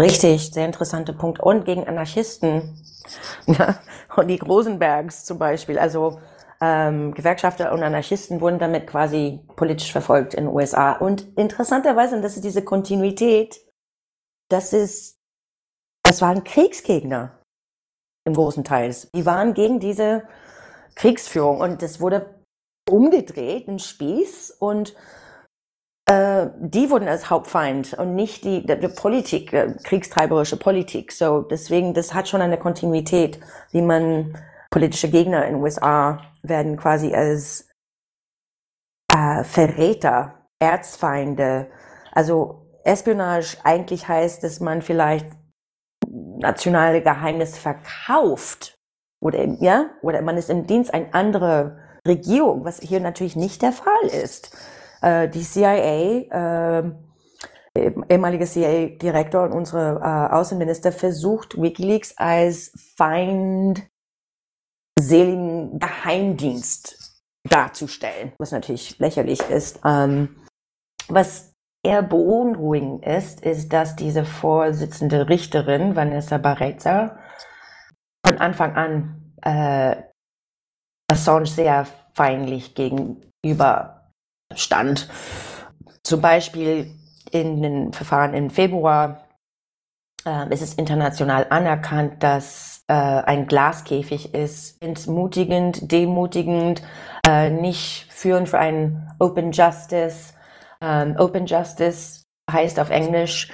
Richtig, sehr interessanter Punkt. Und gegen Anarchisten. Ja, und die Rosenbergs zum Beispiel. Also ähm, Gewerkschafter und Anarchisten wurden damit quasi politisch verfolgt in den USA. Und interessanterweise, und das ist diese Kontinuität, das ist, das waren Kriegsgegner im großen Teil. Die waren gegen diese Kriegsführung und das wurde umgedreht, ein Spieß und äh, die wurden als Hauptfeind und nicht die, die, die Politik, äh, kriegstreiberische Politik. So deswegen, das hat schon eine Kontinuität, wie man politische Gegner in den USA werden quasi als äh, Verräter, Erzfeinde. Also Espionage eigentlich heißt, dass man vielleicht nationale Geheimnis verkauft oder ja oder man ist im Dienst einer anderen Regierung, was hier natürlich nicht der Fall ist. Äh, die CIA, äh, ehemalige CIA-Direktor und unsere äh, Außenminister versucht WikiLeaks als feindseligen Geheimdienst darzustellen, was natürlich lächerlich ist. Ähm, was eher beunruhigend ist, ist, dass diese Vorsitzende Richterin, Vanessa Barreza, von Anfang an äh, Assange sehr feindlich gegenüber stand. Zum Beispiel in den Verfahren im Februar äh, ist es international anerkannt, dass äh, ein Glaskäfig ist, entmutigend, demutigend, äh, nicht führend für ein Open Justice, ähm, Open Justice heißt auf Englisch,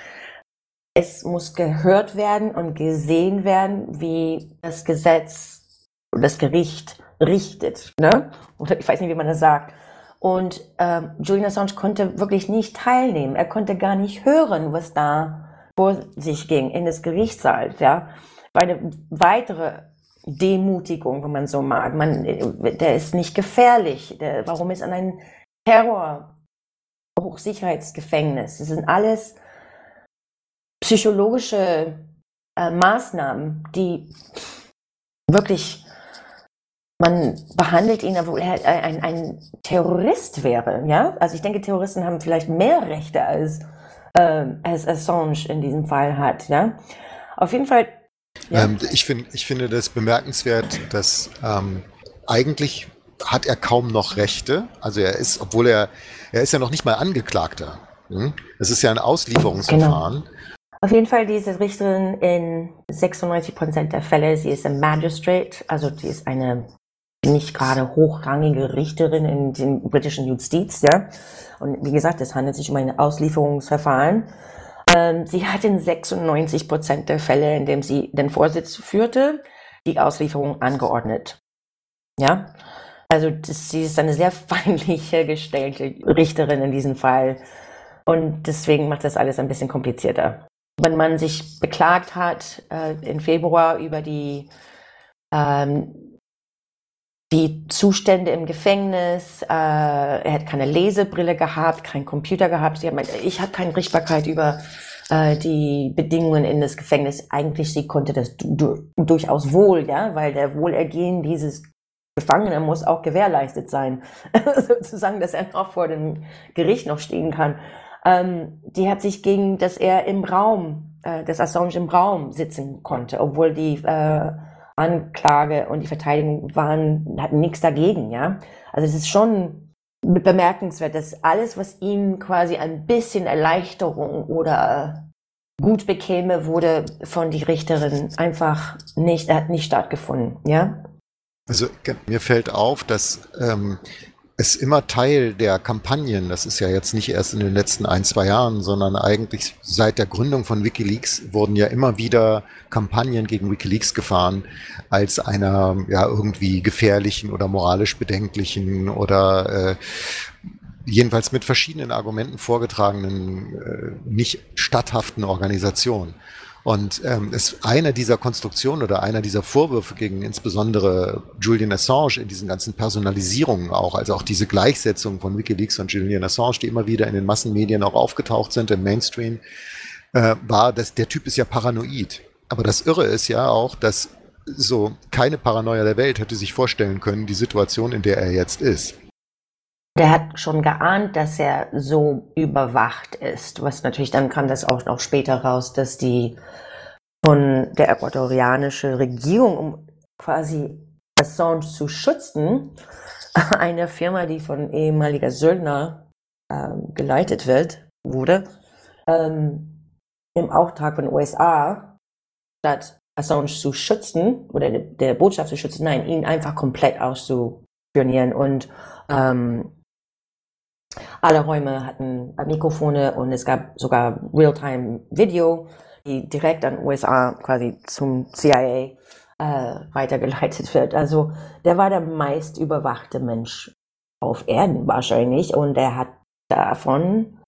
es muss gehört werden und gesehen werden, wie das Gesetz und das Gericht richtet. Ne? Oder ich weiß nicht, wie man das sagt. Und ähm, Julian Assange konnte wirklich nicht teilnehmen. Er konnte gar nicht hören, was da vor sich ging in das Gerichtssaal. Ja? War eine weitere Demutigung, wenn man so mag. Man, der ist nicht gefährlich. Der, warum ist an ein Terror Hochsicherheitsgefängnis. Das sind alles psychologische äh, Maßnahmen, die wirklich, man behandelt ihn, obwohl er ein, ein Terrorist wäre. Ja? Also ich denke, Terroristen haben vielleicht mehr Rechte als, äh, als Assange in diesem Fall hat. Ja? Auf jeden Fall. Ja. Ähm, ich, find, ich finde das bemerkenswert, dass ähm, eigentlich hat er kaum noch Rechte. Also er ist, obwohl er, er ist ja noch nicht mal Angeklagter. Hm? Es ist ja ein Auslieferungsverfahren. Genau. Auf jeden Fall diese Richterin in 96 Prozent der Fälle, sie ist ein Magistrate, also sie ist eine nicht gerade hochrangige Richterin in dem britischen Justiz, ja. Und wie gesagt, es handelt sich um ein Auslieferungsverfahren. Ähm, sie hat in 96 Prozent der Fälle, in dem sie den Vorsitz führte, die Auslieferung angeordnet. Ja. Also das, sie ist eine sehr feindliche gestellte Richterin in diesem Fall. Und deswegen macht das alles ein bisschen komplizierter. Wenn man sich beklagt hat äh, im Februar über die, ähm, die Zustände im Gefängnis, äh, er hat keine Lesebrille gehabt, keinen Computer gehabt, sie hat ich habe keine Richtbarkeit über äh, die Bedingungen in das Gefängnis. Eigentlich, sie konnte das du durchaus wohl, ja, weil der Wohlergehen dieses Gefangener muss auch gewährleistet sein, sozusagen, dass er noch vor dem Gericht noch stehen kann. Ähm, die hat sich gegen, dass er im Raum, äh, dass Assange im Raum sitzen konnte, obwohl die äh, Anklage und die Verteidigung waren, hatten nichts dagegen, ja. Also es ist schon bemerkenswert, dass alles, was ihm quasi ein bisschen Erleichterung oder gut bekäme, wurde von die Richterin einfach nicht, hat nicht stattgefunden, ja. Also mir fällt auf, dass ähm, es immer Teil der Kampagnen, das ist ja jetzt nicht erst in den letzten ein, zwei Jahren, sondern eigentlich seit der Gründung von Wikileaks wurden ja immer wieder Kampagnen gegen Wikileaks gefahren als einer ja irgendwie gefährlichen oder moralisch bedenklichen oder äh, jedenfalls mit verschiedenen Argumenten vorgetragenen, äh, nicht statthaften Organisation. Und ähm, es einer dieser Konstruktionen oder einer dieser Vorwürfe gegen insbesondere Julian Assange in diesen ganzen Personalisierungen auch, also auch diese Gleichsetzung von WikiLeaks und Julian Assange, die immer wieder in den Massenmedien auch aufgetaucht sind im Mainstream, äh, war, dass der Typ ist ja paranoid. Aber das Irre ist ja auch, dass so keine Paranoia der Welt hätte sich vorstellen können, die Situation, in der er jetzt ist. Der hat schon geahnt, dass er so überwacht ist. Was natürlich dann kam das auch noch später raus, dass die von der ecuadorianischen Regierung, um quasi Assange zu schützen, eine Firma, die von ehemaliger Söldner ähm, geleitet wird, wurde, ähm, im Auftrag von USA, statt Assange zu schützen oder der Botschaft zu schützen, nein, ihn einfach komplett auszuspionieren und Ähm, alle Räume hatten Mikrofone und es gab sogar Realtime-Video, die direkt an USA quasi zum CIA äh, weitergeleitet wird. Also der war der meist überwachte Mensch auf Erden wahrscheinlich und er hat davon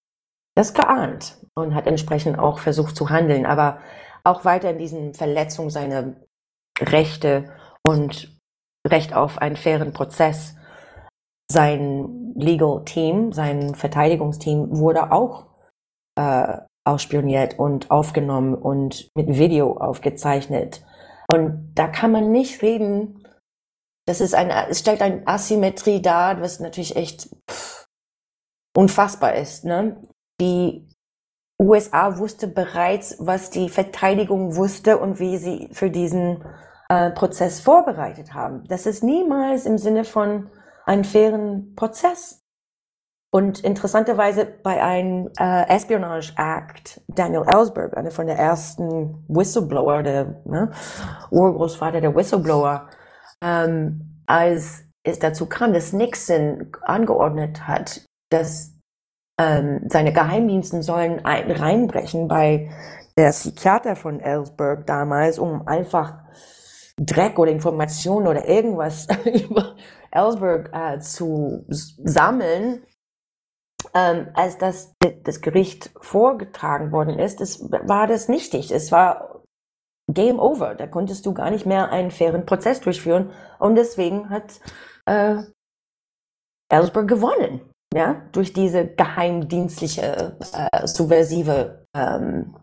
das geahnt und hat entsprechend auch versucht zu handeln, aber auch weiter in diesen Verletzungen seiner Rechte und Recht auf einen fairen Prozess. Sein Legal Team, sein Verteidigungsteam wurde auch äh, ausspioniert und aufgenommen und mit Video aufgezeichnet. Und da kann man nicht reden. Das ist ein, es stellt eine Asymmetrie dar, was natürlich echt pff, unfassbar ist. Ne? Die USA wusste bereits, was die Verteidigung wusste und wie sie für diesen äh, Prozess vorbereitet haben. Das ist niemals im Sinne von einem fairen Prozess. Und interessanterweise bei einem äh, Espionage Act, Daniel Ellsberg, einer von der ersten Whistleblower, der ne, Urgroßvater der Whistleblower, ähm, als es dazu kam, dass Nixon angeordnet hat, dass ähm, seine Geheimdiensten sollen ein, reinbrechen bei der Psychiater von Ellsberg damals, um einfach Dreck oder Informationen oder irgendwas über Ellsberg äh, zu sammeln, ähm, als das das Gericht vorgetragen worden ist, das, war das nichtig. Es war Game Over. Da konntest du gar nicht mehr einen fairen Prozess durchführen. Und deswegen hat äh, Ellsberg gewonnen. Ja, durch diese geheimdienstliche, äh, subversive ähm,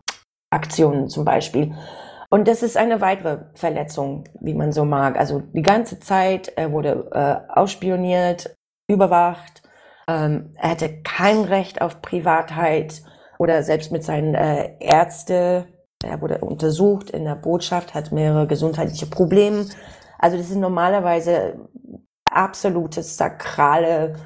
Aktionen zum Beispiel. Und das ist eine weitere Verletzung, wie man so mag. Also die ganze Zeit, er wurde äh, ausspioniert, überwacht. Ähm, er hatte kein Recht auf Privatheit oder selbst mit seinen äh, Ärzte. Er wurde untersucht in der Botschaft, hat mehrere gesundheitliche Probleme. Also das sind normalerweise absolutes sakrale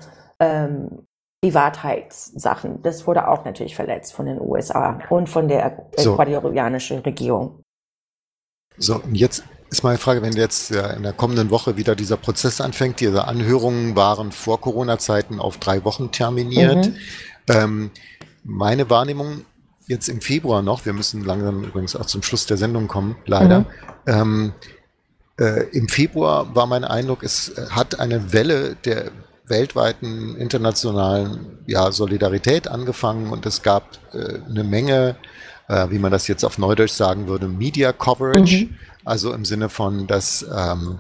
ähm, Privatheitssachen. Das wurde auch natürlich verletzt von den USA und von der ecuadorianischen so. Regierung. So, und jetzt ist meine Frage, wenn jetzt in der kommenden Woche wieder dieser Prozess anfängt, diese Anhörungen waren vor Corona-Zeiten auf drei Wochen terminiert. Mhm. Ähm, meine Wahrnehmung jetzt im Februar noch, wir müssen langsam übrigens auch zum Schluss der Sendung kommen, leider. Mhm. Ähm, äh, Im Februar war mein Eindruck, es hat eine Welle der weltweiten internationalen ja, Solidarität angefangen und es gab äh, eine Menge äh, wie man das jetzt auf Neudeutsch sagen würde, Media Coverage. Mhm. Also im Sinne von, dass ähm,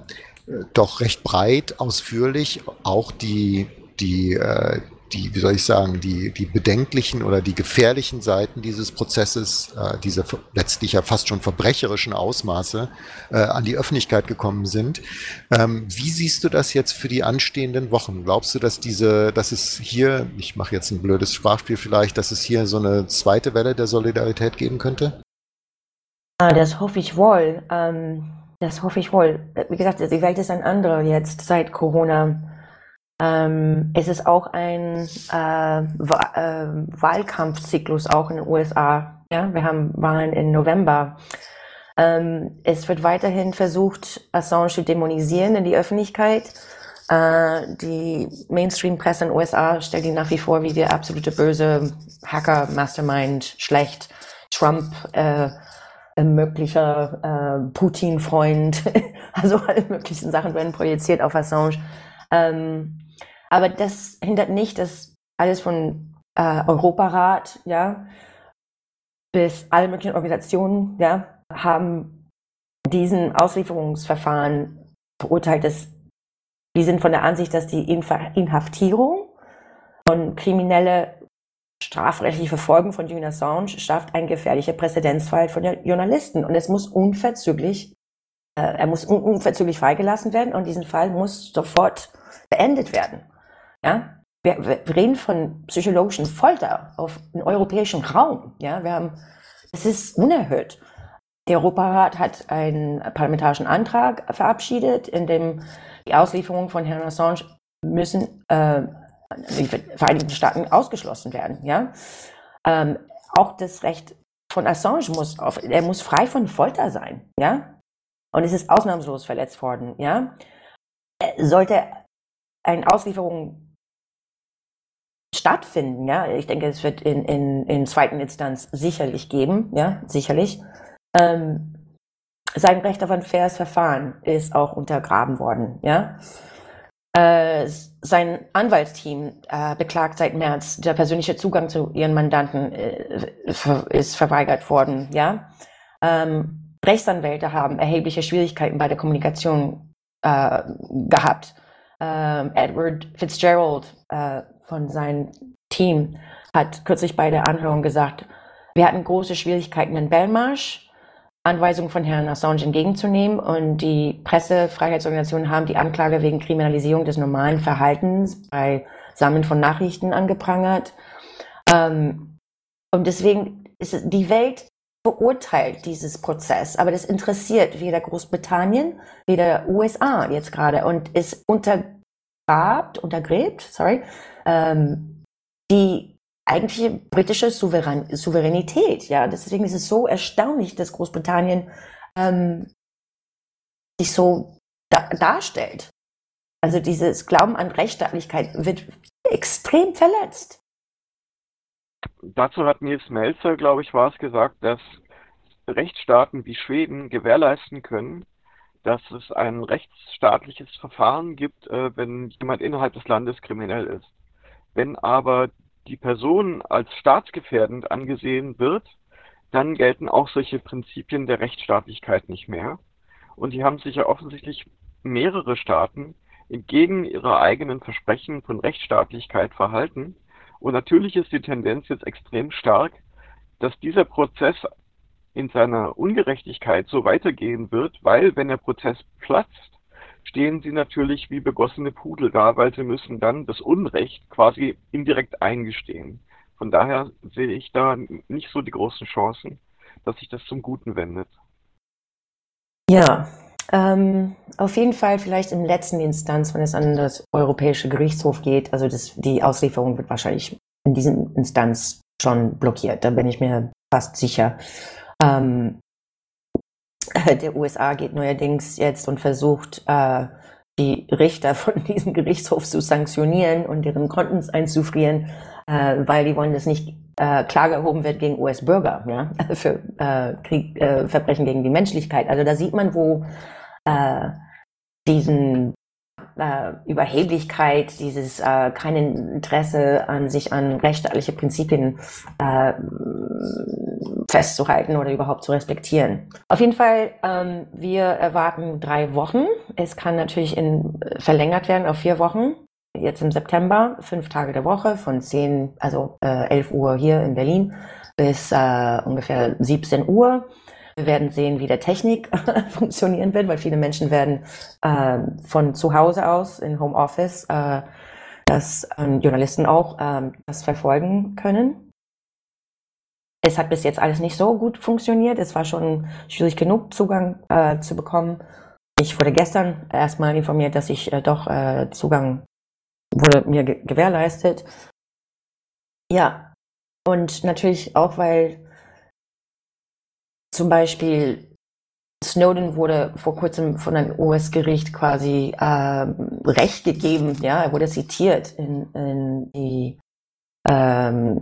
doch recht breit, ausführlich auch die, die, äh, die, wie soll ich sagen, die, die bedenklichen oder die gefährlichen Seiten dieses Prozesses, äh, dieser letztlich ja fast schon verbrecherischen Ausmaße äh, an die Öffentlichkeit gekommen sind. Ähm, wie siehst du das jetzt für die anstehenden Wochen? Glaubst du, dass diese, dass es hier, ich mache jetzt ein blödes Sprachspiel vielleicht, dass es hier so eine zweite Welle der Solidarität geben könnte? Ah, das hoffe ich wohl. Ähm, das hoffe ich wohl. Wie gesagt, die Welt ist ein anderer jetzt seit Corona. Ähm, es ist auch ein äh, äh, Wahlkampfzyklus auch in den USA. Ja, wir haben Wahlen im November. Ähm, es wird weiterhin versucht, Assange zu dämonisieren in die Öffentlichkeit. Äh, die Mainstream-Presse in den USA stellt ihn nach wie vor wie der absolute böse Hacker, Mastermind, schlecht, Trump, äh, möglicher äh, Putin-Freund. also alle möglichen Sachen werden projiziert auf Assange. Ähm, aber das hindert nicht, dass alles von äh, Europarat, ja, bis alle möglichen Organisationen, ja, haben diesen Auslieferungsverfahren verurteilt, dass die sind von der Ansicht, dass die Inhaftierung und kriminelle strafrechtliche Verfolgung von Julian Assange schafft ein gefährlicher Präzedenzfall von Journalisten und es muss unverzüglich, äh, er muss unverzüglich freigelassen werden und diesen Fall muss sofort beendet werden. Ja? Wir, wir reden von psychologischen Folter auf dem europäischen Raum. Ja? Wir haben, es ist unerhört. Der Europarat hat einen parlamentarischen Antrag verabschiedet, in dem die Auslieferung von Herrn Assange müssen äh, die Vereinigten Staaten ausgeschlossen werden. Ja? Ähm, auch das Recht von Assange muss auf, er muss frei von Folter sein. Ja? Und es ist ausnahmslos verletzt worden. Ja? Sollte eine Auslieferung stattfinden, ja, ich denke, es wird in, in, in zweiten Instanz sicherlich geben, ja, sicherlich. Ähm, sein Recht auf ein faires Verfahren ist auch untergraben worden, ja. Äh, sein Anwaltsteam äh, beklagt seit März, der persönliche Zugang zu ihren Mandanten äh, ist verweigert worden, ja. Ähm, Rechtsanwälte haben erhebliche Schwierigkeiten bei der Kommunikation äh, gehabt. Ähm, Edward Fitzgerald äh, von seinem Team hat kürzlich bei der Anhörung gesagt, wir hatten große Schwierigkeiten in Belmarsh, Anweisungen von Herrn Assange entgegenzunehmen und die Pressefreiheitsorganisationen haben die Anklage wegen Kriminalisierung des normalen Verhaltens bei Sammeln von Nachrichten angeprangert. Ähm, und deswegen ist die Welt beurteilt dieses Prozess, aber das interessiert weder Großbritannien, weder USA jetzt gerade und ist untergrabt, untergräbt, sorry, ähm, die eigentliche britische Souverän Souveränität. Ja, deswegen ist es so erstaunlich, dass Großbritannien ähm, sich so da darstellt. Also dieses Glauben an Rechtsstaatlichkeit wird extrem verletzt. Dazu hat Nils Melzer, glaube ich, war es gesagt, dass Rechtsstaaten wie Schweden gewährleisten können, dass es ein rechtsstaatliches Verfahren gibt, äh, wenn jemand innerhalb des Landes kriminell ist. Wenn aber die Person als staatsgefährdend angesehen wird, dann gelten auch solche Prinzipien der Rechtsstaatlichkeit nicht mehr. Und die haben sich ja offensichtlich mehrere Staaten entgegen ihrer eigenen Versprechen von Rechtsstaatlichkeit verhalten. Und natürlich ist die Tendenz jetzt extrem stark, dass dieser Prozess in seiner Ungerechtigkeit so weitergehen wird, weil wenn der Prozess platzt, stehen sie natürlich wie begossene Pudel da, weil sie müssen dann das Unrecht quasi indirekt eingestehen. Von daher sehe ich da nicht so die großen Chancen, dass sich das zum Guten wendet. Ja, ähm, auf jeden Fall vielleicht in letzten Instanz, wenn es an das Europäische Gerichtshof geht, also das, die Auslieferung wird wahrscheinlich in diesem Instanz schon blockiert, da bin ich mir fast sicher. Ähm, der USA geht neuerdings jetzt und versucht, äh, die Richter von diesem Gerichtshof zu sanktionieren und deren Konten einzufrieren, äh, weil die wollen, dass nicht äh, Klage erhoben wird gegen US-Bürger ja, für äh, Krieg, äh, Verbrechen gegen die Menschlichkeit. Also da sieht man, wo äh, diesen äh, Überheblichkeit, dieses äh, kein Interesse an sich an rechtsstaatliche Prinzipien äh, festzuhalten oder überhaupt zu respektieren. Auf jeden Fall, ähm, wir erwarten drei Wochen. Es kann natürlich in, verlängert werden auf vier Wochen. Jetzt im September, fünf Tage der Woche von 10, also äh, 11 Uhr hier in Berlin bis äh, ungefähr 17 Uhr. Wir werden sehen, wie der Technik funktionieren wird, weil viele Menschen werden äh, von zu Hause aus in Homeoffice, äh, dass äh, Journalisten auch äh, das verfolgen können. Es hat bis jetzt alles nicht so gut funktioniert. Es war schon schwierig genug, Zugang äh, zu bekommen. Ich wurde gestern erstmal informiert, dass ich äh, doch äh, Zugang wurde mir ge gewährleistet. Ja, und natürlich auch, weil zum Beispiel Snowden wurde vor kurzem von einem US-Gericht quasi äh, Recht gegeben, ja, er wurde zitiert in, in die ähm,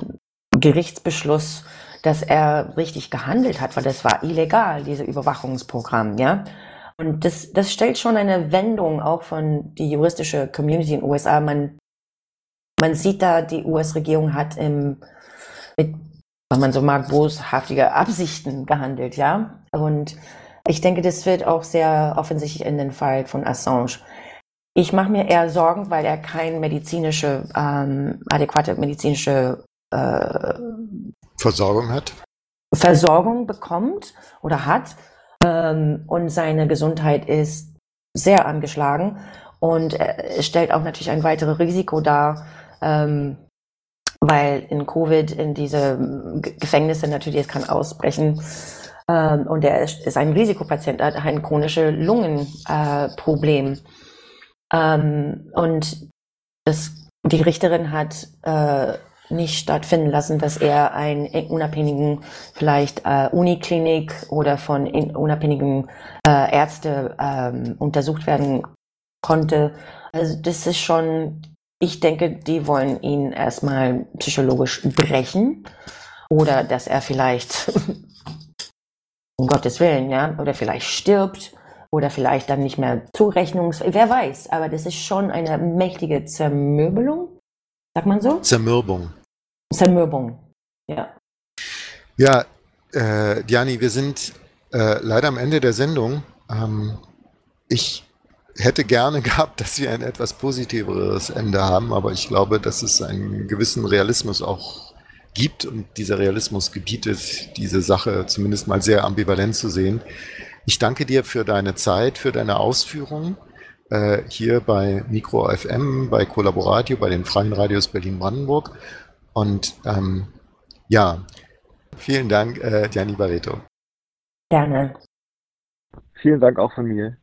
Gerichtsbeschluss, dass er richtig gehandelt hat, weil das war illegal, diese Überwachungsprogramm, ja. Und das, das stellt schon eine Wendung auch von die juristische Community in den USA. Man, man sieht da, die US-Regierung hat im, mit wenn man so mag, boshaftige Absichten gehandelt, ja. Und ich denke, das wird auch sehr offensichtlich in den Fall von Assange. Ich mache mir eher Sorgen, weil er keine medizinische, ähm, adäquate medizinische äh, Versorgung hat. Versorgung bekommt oder hat. Ähm, und seine Gesundheit ist sehr angeschlagen und es stellt auch natürlich ein weiteres Risiko dar, ähm, weil in Covid in diese Gefängnisse natürlich, es kann ausbrechen. Ähm, und er ist, ein Risikopatient, hat ein chronisches Lungenproblem. Äh, ähm, und das, die Richterin hat äh, nicht stattfinden lassen, dass er einen unabhängigen, vielleicht äh, Uniklinik oder von unabhängigen äh, Ärzte ähm, untersucht werden konnte. Also das ist schon, ich denke, die wollen ihn erstmal psychologisch brechen oder dass er vielleicht, um Gottes Willen, ja, oder vielleicht stirbt oder vielleicht dann nicht mehr zurechnungsfähig, wer weiß, aber das ist schon eine mächtige Zermürbelung, sagt man so? Zermürbung. Zermürbung, ja. Ja, äh, Diani, wir sind äh, leider am Ende der Sendung. Ähm, ich hätte gerne gehabt, dass wir ein etwas positiveres Ende haben, aber ich glaube, dass es einen gewissen Realismus auch gibt und dieser Realismus gebietet, diese Sache zumindest mal sehr ambivalent zu sehen. Ich danke dir für deine Zeit, für deine Ausführungen äh, hier bei Mikro FM, bei Collaboratio, bei den Freien Radios Berlin-Brandenburg. Und ähm, ja, vielen Dank, äh, Gianni Barreto. Gerne. Vielen Dank auch von mir.